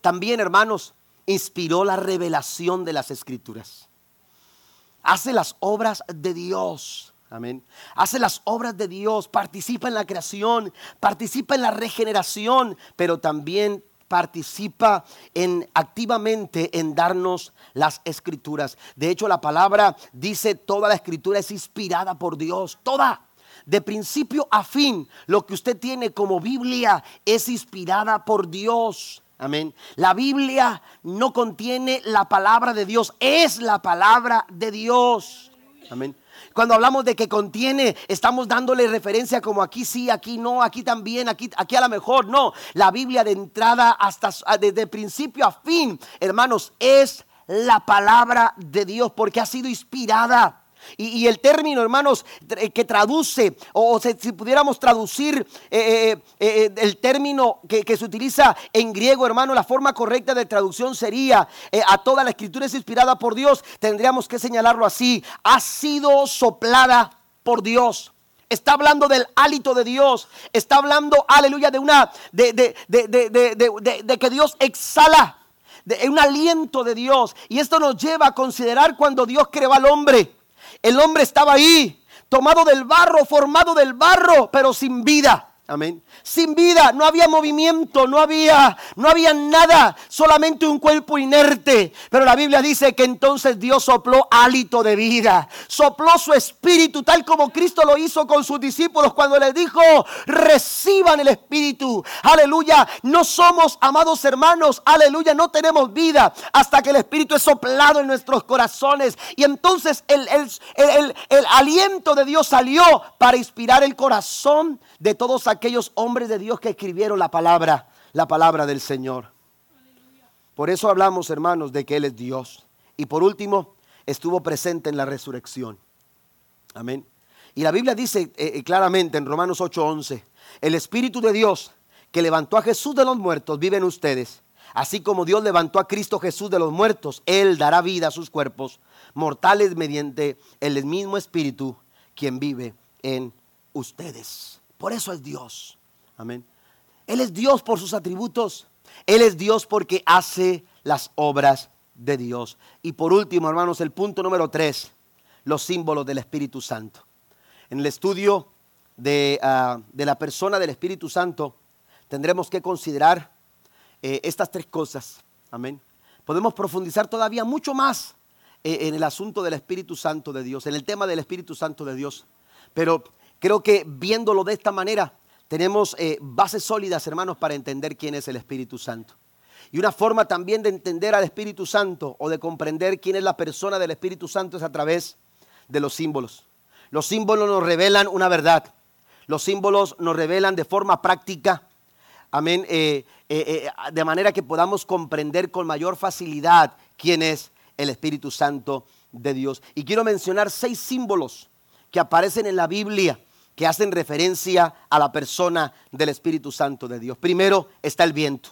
También, hermanos, inspiró la revelación de las escrituras. Hace las obras de Dios Amén. Hace las obras de Dios, participa en la creación, participa en la regeneración, pero también participa en activamente en darnos las escrituras. De hecho, la palabra dice toda la escritura es inspirada por Dios, toda. De principio a fin, lo que usted tiene como Biblia es inspirada por Dios. Amén. La Biblia no contiene la palabra de Dios, es la palabra de Dios. Amén. Cuando hablamos de que contiene, estamos dándole referencia como aquí sí, aquí no, aquí también, aquí, aquí a lo mejor. No, la Biblia de entrada hasta desde principio a fin, hermanos, es la palabra de Dios porque ha sido inspirada y, el término, hermanos, eh, que traduce, o, si pudiéramos traducir eh, eh, el término que, se utiliza en griego, hermano, la forma correcta de traducción sería a toda la escritura es inspirada por Dios, tendríamos que señalarlo así, ha sido soplada por Dios. Está hablando del hálito de Dios. Está hablando, aleluya, de una, de, de que Dios exhala, de un aliento de Dios. Y esto nos lleva a considerar cuando Dios creó al hombre. El hombre estaba ahí, tomado del barro, formado del barro, pero sin vida. Amén sin vida, no había movimiento, no había, no había nada, solamente un cuerpo inerte. Pero la Biblia dice que entonces Dios sopló hálito de vida, sopló su espíritu, tal como Cristo lo hizo con sus discípulos cuando les dijo, reciban el espíritu. Aleluya, no somos amados hermanos, aleluya, no tenemos vida hasta que el espíritu es soplado en nuestros corazones. Y entonces el, el, el aliento de Dios salió para inspirar el corazón de todos aquellos hombres hombres de Dios que escribieron la palabra, la palabra del Señor. Por eso hablamos, hermanos, de que Él es Dios. Y por último, estuvo presente en la resurrección. Amén. Y la Biblia dice eh, eh, claramente en Romanos 8:11, el Espíritu de Dios que levantó a Jesús de los muertos vive en ustedes. Así como Dios levantó a Cristo Jesús de los muertos, Él dará vida a sus cuerpos mortales mediante el mismo Espíritu quien vive en ustedes. Por eso es Dios. Amén. Él es Dios por sus atributos. Él es Dios porque hace las obras de Dios. Y por último, hermanos, el punto número tres, los símbolos del Espíritu Santo. En el estudio de, ah, la persona del Espíritu Santo, tendremos que considerar eh, estas tres cosas. Amén. Podemos profundizar todavía mucho más eh, en el asunto del Espíritu Santo de Dios, en el tema del Espíritu Santo de Dios. Pero creo que viéndolo de esta manera, tenemos eh, bases sólidas, hermanos, para entender quién es el Espíritu Santo. Y una forma también de entender al Espíritu Santo o de comprender quién es la persona del Espíritu Santo es a través de los símbolos. Los símbolos nos revelan una verdad. Los símbolos nos revelan de forma práctica, amén, eh, eh, de manera que podamos comprender con mayor facilidad quién es el Espíritu Santo de Dios. Y quiero mencionar seis símbolos que aparecen en la Biblia que hacen referencia a la persona del Espíritu Santo de Dios. Primero está el viento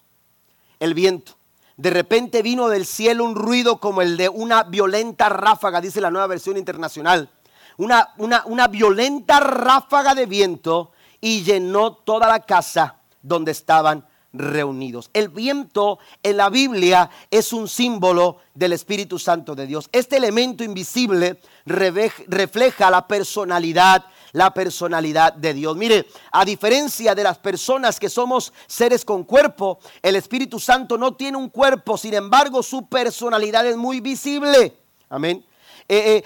el viento. De repente vino del cielo un ruido como el de una violenta ráfaga, dice la nueva versión internacional. Una, una, una violenta ráfaga de viento y llenó toda la casa donde estaban reunidos. El viento en la Biblia es un símbolo del Espíritu Santo de Dios. Este elemento invisible refleja la personalidad la personalidad de Dios. Mire, a diferencia de las personas que somos seres con cuerpo, el Espíritu Santo no tiene un cuerpo, sin embargo su personalidad es muy visible. Amén. Eh, eh,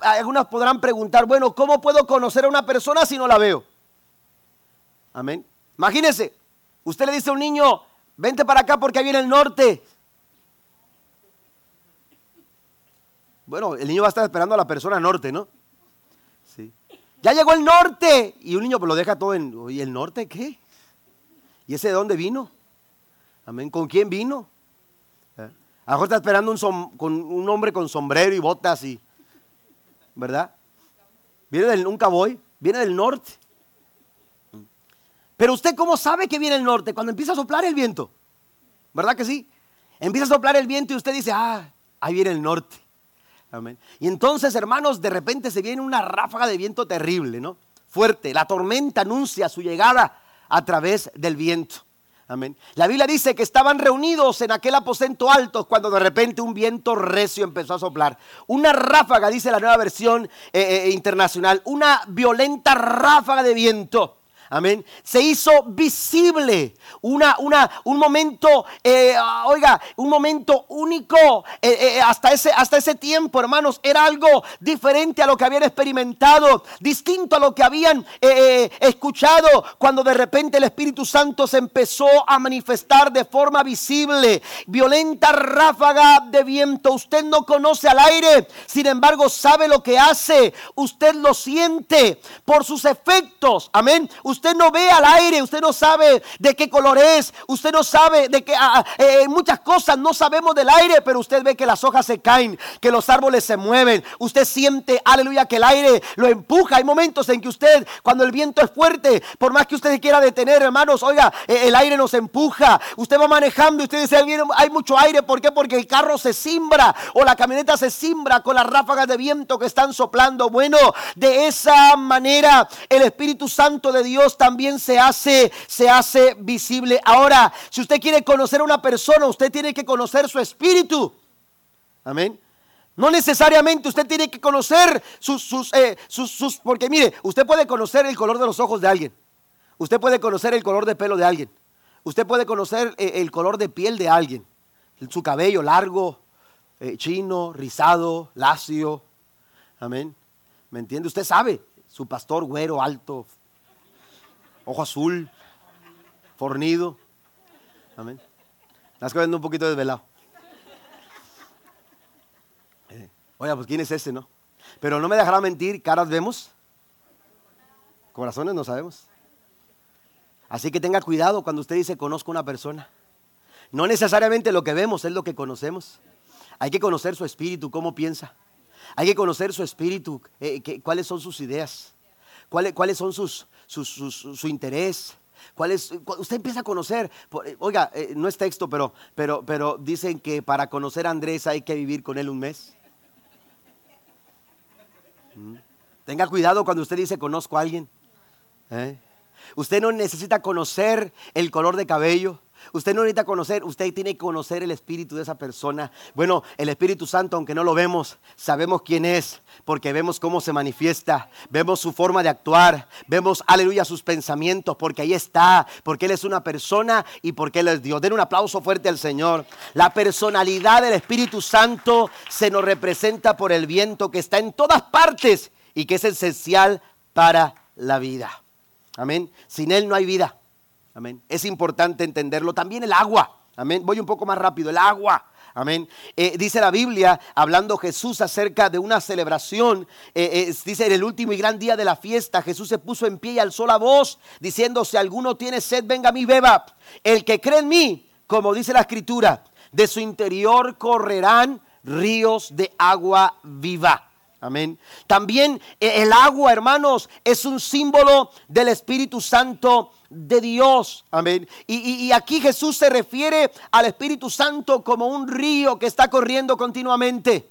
algunas podrán preguntar, bueno, ¿cómo puedo conocer a una persona si no la veo? Amén. Imagínese, usted le dice a un niño, vente para acá porque ahí viene el norte. Bueno, el niño va a estar esperando a la persona norte, ¿no? Ya llegó el norte. Y un niño pues, lo deja todo en, ¿y el norte qué? ¿Y ese de dónde vino? Amén. ¿Con quién vino? ¿Eh? A lo mejor está esperando un, con un hombre con sombrero y botas y, ¿verdad? Viene del, un cowboy, viene del norte. Pero usted cómo sabe que viene el norte? Cuando empieza a soplar el viento. ¿Verdad que sí? Empieza a soplar el viento y usted dice, ah, ahí viene el norte. Y entonces, hermanos, de repente se viene una ráfaga de viento terrible, ¿no? Fuerte. La tormenta anuncia su llegada a través del viento. Amén. La Biblia dice que estaban reunidos en aquel aposento alto cuando de repente un viento recio empezó a soplar. Una ráfaga, dice la nueva versión eh, eh, internacional, una violenta ráfaga de viento Amén. Se hizo visible una, una, un momento, eh, oiga, un momento único. Eh, eh, hasta, ese, hasta ese tiempo, hermanos, era algo diferente a lo que habían experimentado, distinto a lo que habían escuchado cuando de repente el Espíritu Santo se empezó a manifestar de forma visible. Violenta ráfaga de viento. Usted no conoce al aire, sin embargo, sabe lo que hace. Usted lo siente por sus efectos. Amén. Usted Usted no ve al aire, usted no sabe de qué color es, usted no sabe de qué, ah, ah, eh, muchas cosas no sabemos del aire, pero usted ve que las hojas se caen, que los árboles se mueven. Usted siente, aleluya, que el aire lo empuja. Hay momentos en que usted, cuando el viento es fuerte, por más que usted quiera detener, hermanos, oiga, eh, el aire nos empuja. Usted va manejando y usted dice, hay mucho aire, ¿por qué? Porque el carro se simbra o la camioneta se simbra con las ráfagas de viento que están soplando. Bueno, de esa manera el Espíritu Santo de Dios también se hace, se hace visible. Ahora, si usted quiere conocer a una persona, usted tiene que conocer su espíritu. Amén. No necesariamente usted tiene que conocer sus, sus, eh, sus, porque mire, usted puede conocer el color de los ojos de alguien. Usted puede conocer el color de pelo de alguien. Usted puede conocer eh, el color de piel de alguien. Su cabello largo, eh, chino, rizado, lacio. Amén. ¿Me entiende? Usted sabe, su pastor güero, alto, ojo azul, fornido. Amén. Estás quedando un poquito desvelado. Eh, oiga, pues ¿quién es ese, no? Pero no me dejará mentir, caras vemos, corazones no sabemos. Así que tenga cuidado cuando usted dice conozco una persona. No necesariamente lo que vemos es lo que conocemos. Hay que conocer su espíritu, cómo piensa. Hay que conocer su espíritu, eh, cuáles son sus ideas, cuáles, cuáles son sus, su interés. ¿Cuál es? Usted empieza a conocer, eh, oiga, eh, no es texto, pero, pero, pero dicen que para conocer a Andrés hay que vivir con él un mes. ¿Mm? Tenga cuidado cuando usted dice conozco a alguien. Usted no necesita conocer el color de cabello. Usted no necesita conocer, usted tiene que conocer el espíritu de esa persona. Bueno, el Espíritu Santo, aunque no lo vemos, sabemos quién es, porque vemos cómo se manifiesta, vemos su forma de actuar, vemos, aleluya, sus pensamientos, porque ahí está, porque Él es una persona y porque Él es Dios. Den un aplauso fuerte al Señor. La personalidad del Espíritu Santo se nos representa por el viento que está en todas partes y que es esencial para la vida. Amén. Sin Él no hay vida. Amén. Es importante entenderlo. También el agua. Amén. Voy un poco más rápido. El agua. Amén. Eh, dice la Biblia, hablando Jesús acerca de una celebración, eh, eh, dice en el último y gran día de la fiesta, Jesús se puso en pie y alzó la voz, diciendo, si alguno tiene sed, venga a mí, beba. El que cree en mí, como dice la escritura, de su interior correrán ríos de agua viva. Amén. También el agua, hermanos, es un símbolo del Espíritu Santo de Dios. Amén. Y, aquí Jesús se refiere al Espíritu Santo como un río que está corriendo continuamente.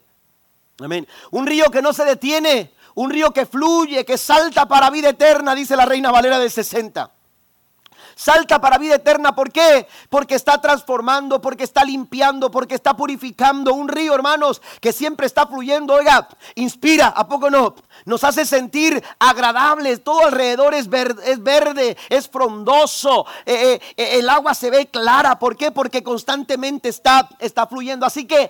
Amén. Un río que no se detiene. Un río que fluye, que salta para vida eterna, dice la Reina Valera del 60 salta para vida eterna. ¿Por qué? Porque está transformando, porque está limpiando, porque está purificando. Un río, hermanos, que siempre está fluyendo. Oiga, inspira, ¿a poco no? Nos hace sentir agradables. Todo alrededor es verde, es, verde, es frondoso. Eh, eh, eh, el agua se ve clara. ¿Por qué? Porque constantemente está, está fluyendo. Así que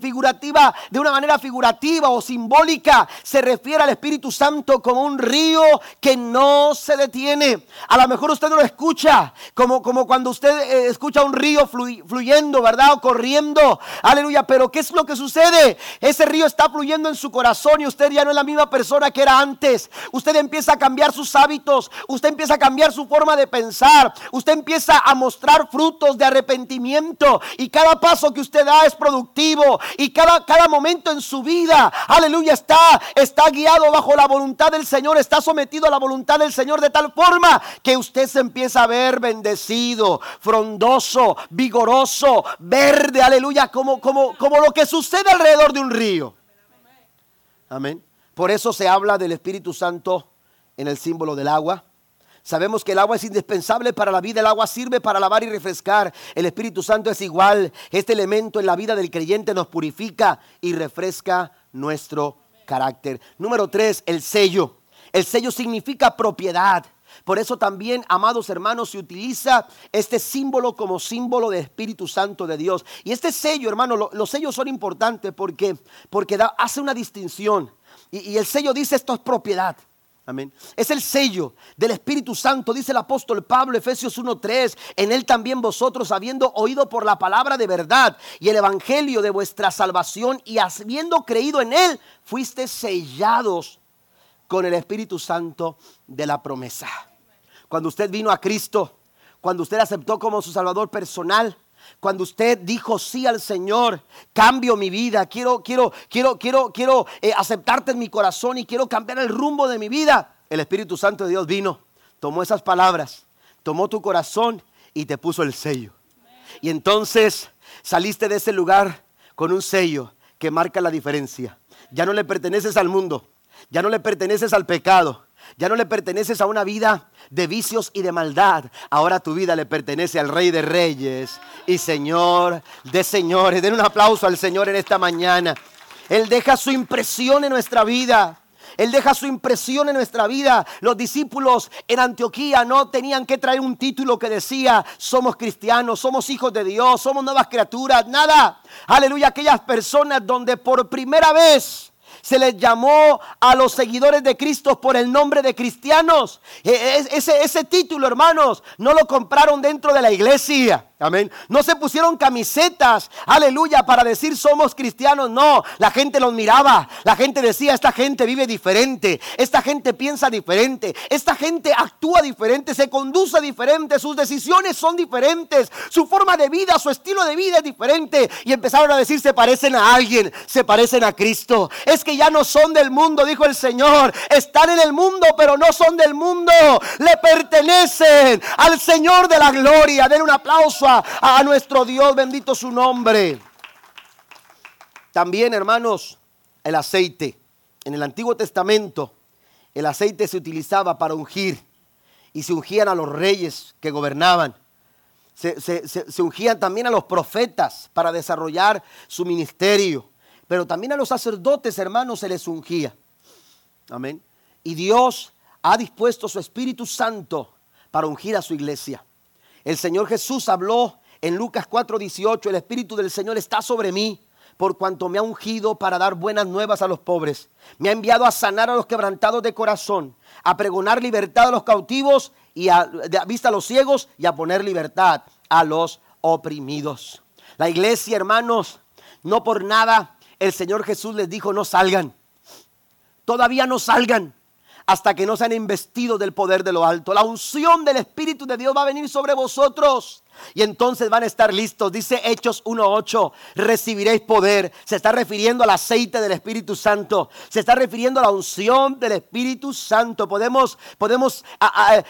figurativa, de una manera figurativa o simbólica, se refiere al Espíritu Santo como un río que no se detiene. A lo mejor usted no lo escucha como, como cuando usted escucha un río fluyendo, ¿verdad? O corriendo, aleluya, pero ¿qué es lo que sucede? Ese río está fluyendo en su corazón y usted ya no es la misma persona que era antes. Usted empieza a cambiar sus hábitos, usted empieza a cambiar su forma de pensar, usted empieza a mostrar frutos de arrepentimiento y cada paso que usted da es productivo y cada, cada momento en su vida, aleluya, está, está guiado bajo la voluntad del Señor, está sometido a la voluntad del Señor de tal forma que usted se empieza a ver bendecido, frondoso, vigoroso, verde, aleluya, como, como, como lo que sucede alrededor de un río. Amén. Por eso se habla del Espíritu Santo en el símbolo del agua. Sabemos que el agua es indispensable para la vida, el agua sirve para lavar y refrescar. El Espíritu Santo es igual. Este elemento en la vida del creyente nos purifica y refresca nuestro carácter. Número tres, el sello. El sello significa propiedad. Por eso también, amados hermanos, se utiliza este símbolo como símbolo del Espíritu Santo de Dios. Y este sello, hermano, los sellos son importantes porque, porque hace una distinción. Y, el sello dice esto es propiedad. Amén. Es el sello del Espíritu Santo, dice el apóstol Pablo, Efesios 1:3. En él también vosotros, habiendo oído por la palabra de verdad y el evangelio de vuestra salvación y habiendo creído en él, fuiste sellados con el Espíritu Santo de la promesa. Cuando usted vino a Cristo, cuando usted aceptó como su Salvador personal, cuando usted dijo sí al Señor, cambio mi vida, quiero, quiero, quiero, quiero, quiero eh, aceptarte en mi corazón y quiero cambiar el rumbo de mi vida. El Espíritu Santo de Dios vino, tomó esas palabras, tomó tu corazón y te puso el sello. Y entonces saliste de ese lugar con un sello que marca la diferencia. Ya no le perteneces al mundo, ya no le perteneces al pecado, ya no le perteneces a una vida de vicios y de maldad. Ahora tu vida le pertenece al Rey de Reyes y Señor de Señores. Den un aplauso al Señor en esta mañana. Él deja su impresión en nuestra vida. Él deja su impresión en nuestra vida. Los discípulos en Antioquía no tenían que traer un título que decía, somos cristianos, somos hijos de Dios, somos nuevas criaturas, nada. Aleluya, aquellas personas donde por primera vez se les llamó a los seguidores de Cristo por el nombre de cristianos. E, ese, ese título, hermanos, no lo compraron dentro de la iglesia. Amén. No se pusieron camisetas, aleluya, para decir somos cristianos. No, la gente los miraba. La gente decía, esta gente vive diferente. Esta gente piensa diferente. Esta gente actúa diferente, se conduce diferente. Sus decisiones son diferentes. Su forma de vida, su estilo de vida es diferente. Y empezaron a decir, se parecen a alguien, se parecen a Cristo. Es que ya no son del mundo, dijo el Señor. Están en el mundo, pero no son del mundo. Le pertenecen al Señor de la gloria. Den un aplauso a, nuestro Dios, bendito su nombre. También, hermanos, el aceite. En el Antiguo Testamento, el aceite se utilizaba para ungir y se ungían a los reyes que gobernaban. Se, se, ungían también a los profetas para desarrollar su ministerio. Pero también a los sacerdotes, hermanos, se les ungía. Amén. Y Dios ha dispuesto su Espíritu Santo para ungir a su iglesia. El Señor Jesús habló en Lucas 4:18, el Espíritu del Señor está sobre mí por cuanto me ha ungido para dar buenas nuevas a los pobres. Me ha enviado a sanar a los quebrantados de corazón, a pregonar libertad a los cautivos y a, vista a los ciegos y a poner libertad a los oprimidos. La iglesia, hermanos, no por nada el Señor Jesús les dijo, no salgan. Todavía no salgan hasta que no sean investidos del poder de lo alto. La unción del Espíritu de Dios va a venir sobre vosotros. Y entonces van a estar listos. Dice Hechos 1.8, recibiréis poder. Se está refiriendo al aceite del Espíritu Santo. Se está refiriendo a la unción del Espíritu Santo. Podemos, podemos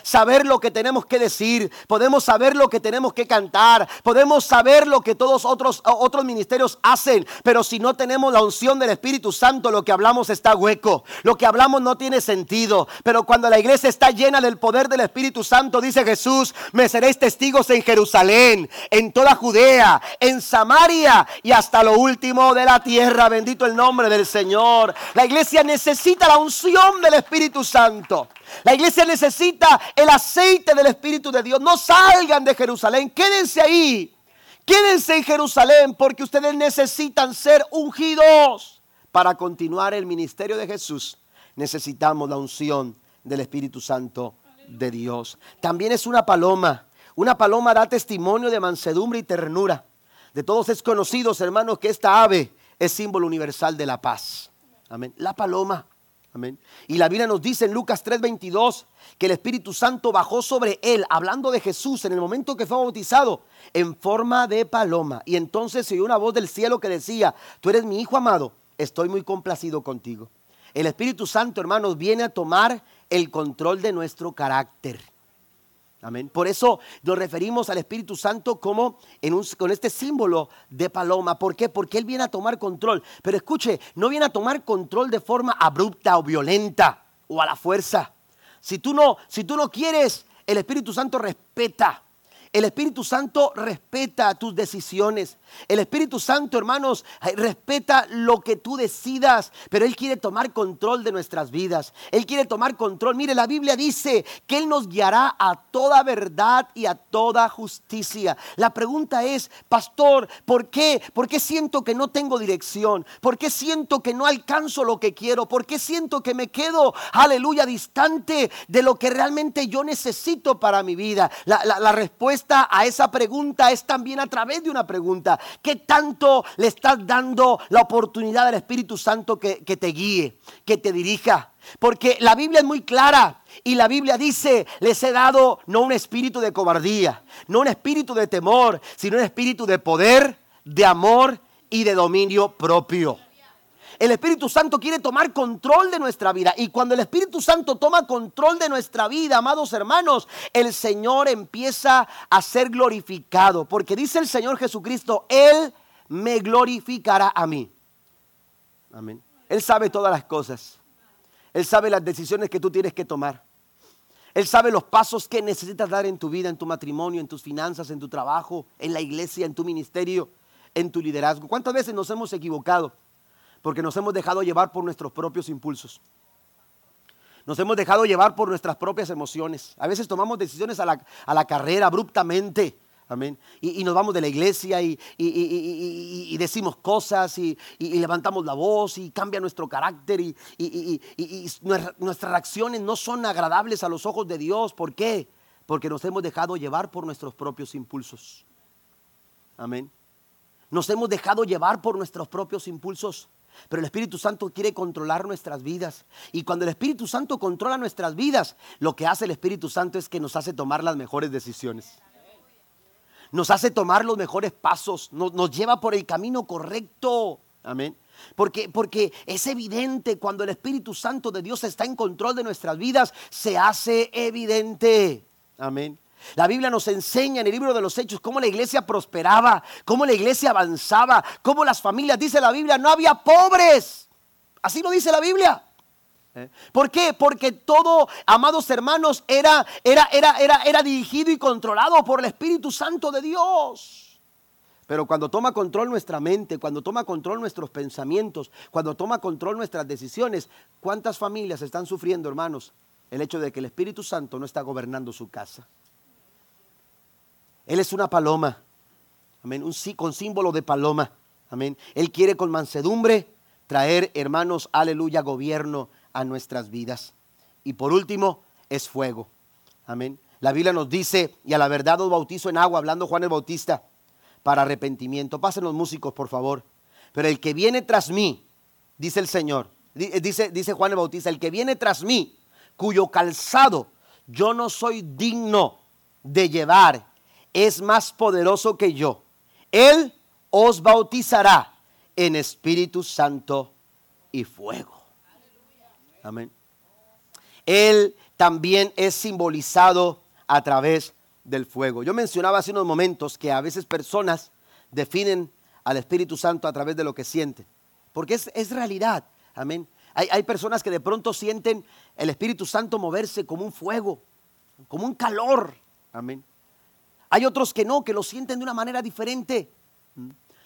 saber lo que tenemos que decir. Podemos saber lo que tenemos que cantar. Podemos saber lo que todos otros, otros ministerios hacen. Pero si no tenemos la unción del Espíritu Santo, lo que hablamos está hueco. Lo que hablamos no tiene sentido. Pero cuando la iglesia está llena del poder del Espíritu Santo, dice Jesús, me seréis testigos en Jerusalén en toda Judea, en Samaria y hasta lo último de la tierra. Bendito el nombre del Señor. La iglesia necesita la unción del Espíritu Santo. La iglesia necesita el aceite del Espíritu de Dios. No salgan de Jerusalén, quédense ahí. Quédense en Jerusalén porque ustedes necesitan ser ungidos para continuar el ministerio de Jesús. Necesitamos la unción del Espíritu Santo de Dios. También es una paloma una paloma da testimonio de mansedumbre y ternura. De todos es conocido, hermanos, que esta ave es símbolo universal de la paz. Amén. La paloma. Amén. Y la Biblia nos dice en Lucas 3:22 que el Espíritu Santo bajó sobre él, hablando de Jesús en el momento que fue bautizado, en forma de paloma. Y entonces se oyó una voz del cielo que decía, tú eres mi Hijo amado, estoy muy complacido contigo. El Espíritu Santo, hermanos, viene a tomar el control de nuestro carácter. Amén. Por eso nos referimos al Espíritu Santo como con este símbolo de paloma. ¿Por qué? Porque Él viene a tomar control. Pero escuche, no viene a tomar control de forma abrupta o violenta o a la fuerza. Si tú no, si tú no quieres, el Espíritu Santo respeta el Espíritu Santo respeta tus decisiones. El Espíritu Santo, hermanos, respeta lo que tú decidas, pero Él quiere tomar control de nuestras vidas. Él quiere tomar control. Mire, la Biblia dice que Él nos guiará a toda verdad y a toda justicia. La pregunta es, pastor, ¿por qué? ¿Por qué siento que no tengo dirección? ¿Por qué siento que no alcanzo lo que quiero? ¿Por qué siento que me quedo, aleluya, distante de lo que realmente yo necesito para mi vida? La, la respuesta a esa pregunta es también a través de una pregunta. ¿Qué tanto le estás dando la oportunidad al Espíritu Santo que, que te guíe, que te dirija? Porque la Biblia es muy clara y la Biblia dice, les he dado no un espíritu de cobardía, no un espíritu de temor, sino un espíritu de poder, de amor y de dominio propio. El Espíritu Santo quiere tomar control de nuestra vida. Y cuando el Espíritu Santo toma control de nuestra vida, amados hermanos, el Señor empieza a ser glorificado. Porque dice el Señor Jesucristo, Él me glorificará a mí. Amén. Él sabe todas las cosas. Él sabe las decisiones que tú tienes que tomar. Él sabe los pasos que necesitas dar en tu vida, en tu matrimonio, en tus finanzas, en tu trabajo, en la iglesia, en tu ministerio, en tu liderazgo. ¿Cuántas veces nos hemos equivocado? Porque nos hemos dejado llevar por nuestros propios impulsos. Nos hemos dejado llevar por nuestras propias emociones. A veces tomamos decisiones a la, carrera abruptamente. Amén. Y, nos vamos de la iglesia y, decimos cosas y, levantamos la voz y cambia nuestro carácter y, nuestras reacciones no son agradables a los ojos de Dios. ¿Por qué? Porque nos hemos dejado llevar por nuestros propios impulsos. Amén. Nos hemos dejado llevar por nuestros propios impulsos. Pero el Espíritu Santo quiere controlar nuestras vidas. Y cuando el Espíritu Santo controla nuestras vidas, lo que hace el Espíritu Santo es que nos hace tomar las mejores decisiones. Nos hace tomar los mejores pasos. Nos, lleva por el camino correcto. Amén. Porque, porque es evidente cuando el Espíritu Santo de Dios está en control de nuestras vidas, se hace evidente. Amén. La Biblia nos enseña en el libro de los Hechos cómo la iglesia prosperaba, cómo la iglesia avanzaba, cómo las familias, dice la Biblia, no había pobres. Así lo dice la Biblia. ¿Eh? ¿Por qué? Porque todo, amados hermanos, era, era, era, era, era dirigido y controlado por el Espíritu Santo de Dios. Pero cuando toma control nuestra mente, cuando toma control nuestros pensamientos, cuando toma control nuestras decisiones, ¿cuántas familias están sufriendo, hermanos? El hecho de que el Espíritu Santo no está gobernando su casa. Él es una paloma. Amén. Un, con símbolo de paloma. Amén. Él quiere con mansedumbre traer, hermanos, aleluya, gobierno a nuestras vidas. Y por último, es fuego. Amén. La Biblia nos dice, y a la verdad os bautizo en agua, hablando Juan el Bautista para arrepentimiento. Pasen los músicos, por favor. Pero el que viene tras mí, dice el Señor, eh, dice, dice Juan el Bautista, el que viene tras mí, cuyo calzado yo no soy digno de llevar, es más poderoso que yo. Él os bautizará en Espíritu Santo y fuego. Amén. Él también es simbolizado a través del fuego. Yo mencionaba hace unos momentos que a veces personas definen al Espíritu Santo a través de lo que sienten, porque es, realidad, amén. Hay, hay, personas que de pronto sienten el Espíritu Santo moverse como un fuego, como un calor, amén. Hay otros que no, que lo sienten de una manera diferente,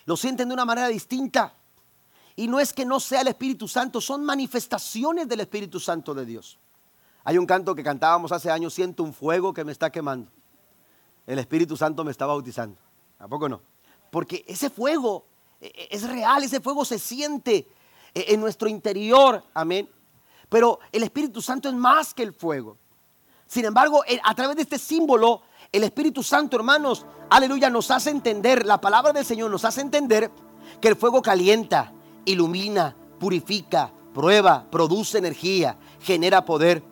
lo sienten de una manera distinta. Y no es que no sea el Espíritu Santo, son manifestaciones del Espíritu Santo de Dios. Hay un canto que cantábamos hace años, siento un fuego que me está quemando el Espíritu Santo me está bautizando. ¿A poco no? Porque ese fuego e, e, es real, ese fuego se siente e, en nuestro interior, amén. Pero el Espíritu Santo es más que el fuego. Sin embargo, a través de este símbolo, el Espíritu Santo, hermanos, aleluya, nos hace entender, la palabra del Señor nos hace entender que el fuego calienta, ilumina, purifica, prueba, produce energía, genera poder.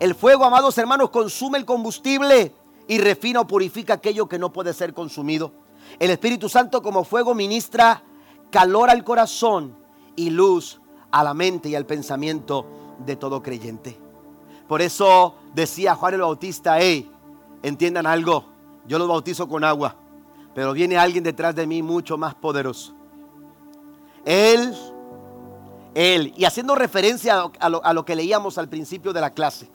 El fuego, amados hermanos, consume el combustible y refina o purifica aquello que no puede ser consumido. El Espíritu Santo como fuego ministra calor al corazón y luz a la mente y al pensamiento de todo creyente. Por eso decía Juan el Bautista, hey, entiendan algo, yo los bautizo con agua, pero viene alguien detrás de mí mucho más poderoso. Él, él, y haciendo referencia a lo, que leíamos al principio de la clase,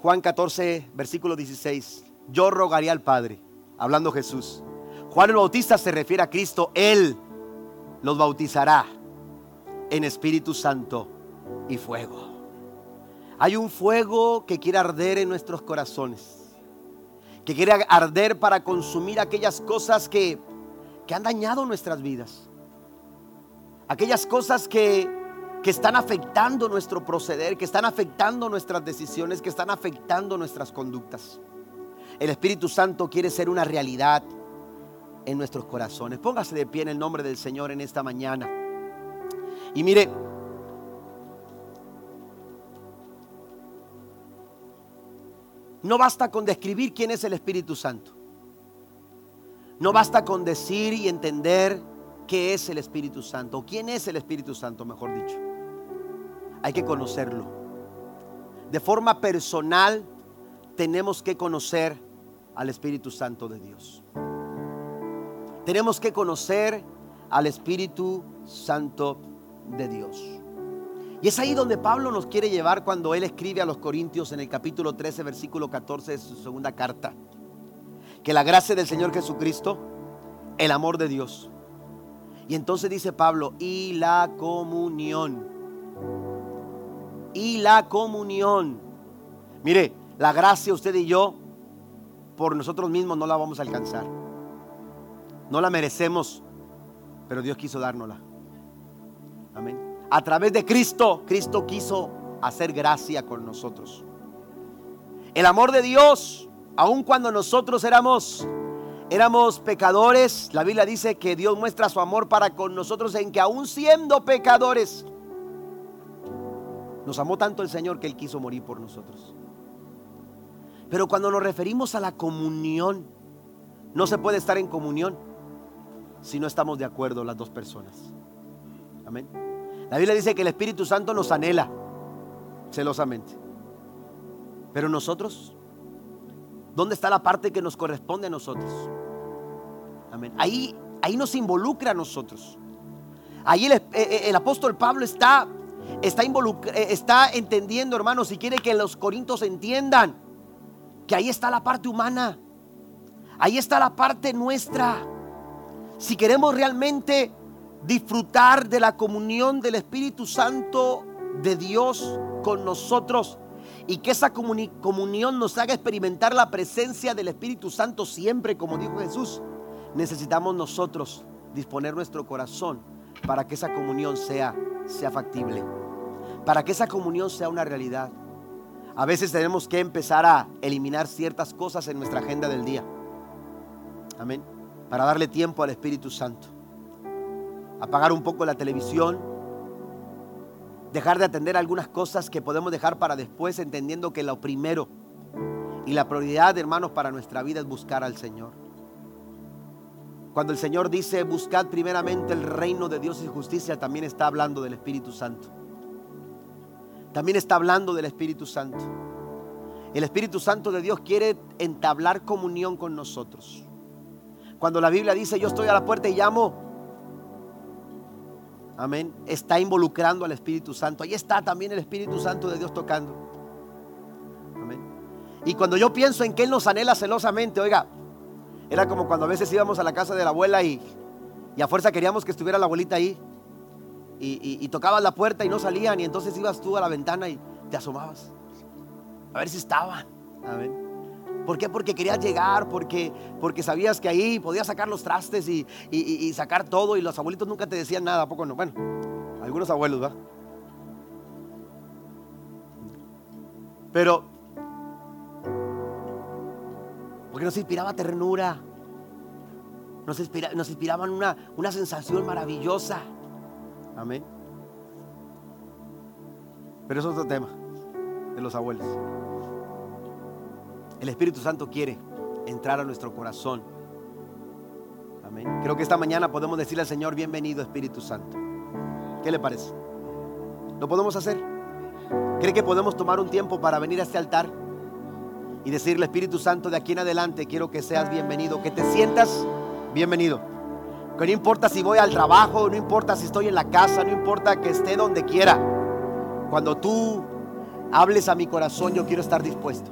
Juan 14, versículo 16. Yo rogaría al Padre, hablando Jesús. Juan el Bautista se refiere a Cristo. Él los bautizará en Espíritu Santo y fuego. Hay un fuego que quiere arder en nuestros corazones. Que quiere arder para consumir aquellas cosas que, que han dañado nuestras vidas. Aquellas cosas que que están afectando nuestro proceder, que están afectando nuestras decisiones, que están afectando nuestras conductas. El Espíritu Santo quiere ser una realidad en nuestros corazones. Póngase de pie en el nombre del Señor en esta mañana. Y mire, no basta con describir quién es el Espíritu Santo. No basta con decir y entender qué es el Espíritu Santo, quién es el Espíritu Santo, mejor dicho hay que conocerlo. De forma personal tenemos que conocer al Espíritu Santo de Dios. Tenemos que conocer al Espíritu Santo de Dios. Y es ahí donde Pablo nos quiere llevar cuando él escribe a los Corintios en el capítulo 13, versículo 14 de su segunda carta. Que la gracia del Señor Jesucristo, el amor de Dios. Y entonces dice Pablo, y la comunión y la comunión. Mire, la gracia usted y yo, por nosotros mismos no la vamos a alcanzar. No la merecemos, pero Dios quiso dárnosla. Amén. A través de Cristo, Cristo quiso hacer gracia con nosotros. El amor de Dios, aun cuando nosotros éramos Éramos pecadores. La Biblia dice que Dios muestra su amor para con nosotros en que aún siendo pecadores, nos amó tanto el Señor que Él quiso morir por nosotros. Pero cuando nos referimos a la comunión, no se puede estar en comunión si no estamos de acuerdo las dos personas. Amén. La Biblia dice que el Espíritu Santo nos anhela celosamente. Pero nosotros, ¿dónde está la parte que nos corresponde a nosotros? Amén. Ahí, ahí nos involucra a nosotros. Ahí el, eh, eh, el apóstol Pablo está, está, eh, está entendiendo, hermanos, si quiere que los corintios entiendan que ahí está la parte humana. Ahí está la parte nuestra. Si queremos realmente disfrutar de la comunión del Espíritu Santo de Dios con nosotros y que esa comunión nos haga experimentar la presencia del Espíritu Santo siempre, como dijo Jesús, necesitamos nosotros disponer nuestro corazón para que esa comunión sea, sea factible, para que esa comunión sea una realidad. A veces tenemos que empezar a eliminar ciertas cosas en nuestra agenda del día. Amén. Para darle tiempo al Espíritu Santo. Apagar un poco la televisión. Dejar de atender algunas cosas que podemos dejar para después, entendiendo que lo primero y la prioridad, hermanos, para nuestra vida es buscar al Señor. Cuando el Señor dice, buscad primeramente el reino de Dios y justicia, también está hablando del Espíritu Santo. También está hablando del Espíritu Santo. El Espíritu Santo de Dios quiere entablar comunión con nosotros. Cuando la Biblia dice, yo estoy a la puerta y llamo, amén, está involucrando al Espíritu Santo. Ahí está también el Espíritu Santo de Dios tocando. Amén. Y cuando yo pienso en que Él nos anhela celosamente, oiga, era como cuando a veces íbamos a la casa de la abuela y, y a fuerza queríamos que estuviera la abuelita ahí y, tocabas la puerta y no salían y entonces ibas tú a la ventana y te asomabas a ver si estaban. ¿Por qué? Porque querías llegar, porque, porque sabías que ahí podías sacar los trastes y, sacar todo y los abuelitos nunca te decían nada, ¿a poco no? Bueno, algunos abuelos, ¿va? Pero, porque nos inspiraba ternura, nos, nos inspiraban una, una sensación maravillosa. Amén. Pero eso es otro tema de los abuelos. El Espíritu Santo quiere entrar a nuestro corazón. Amén. Creo que esta mañana podemos decirle al Señor, bienvenido Espíritu Santo. ¿Qué le parece? ¿Lo podemos hacer? ¿Cree que podemos tomar un tiempo para venir a este altar y decirle, Espíritu Santo, de aquí en adelante quiero que seas bienvenido, que te sientas bienvenido? Que no importa si voy al trabajo, no importa si estoy en la casa, no importa que esté donde quiera. Cuando tú hables a mi corazón, yo quiero estar dispuesto.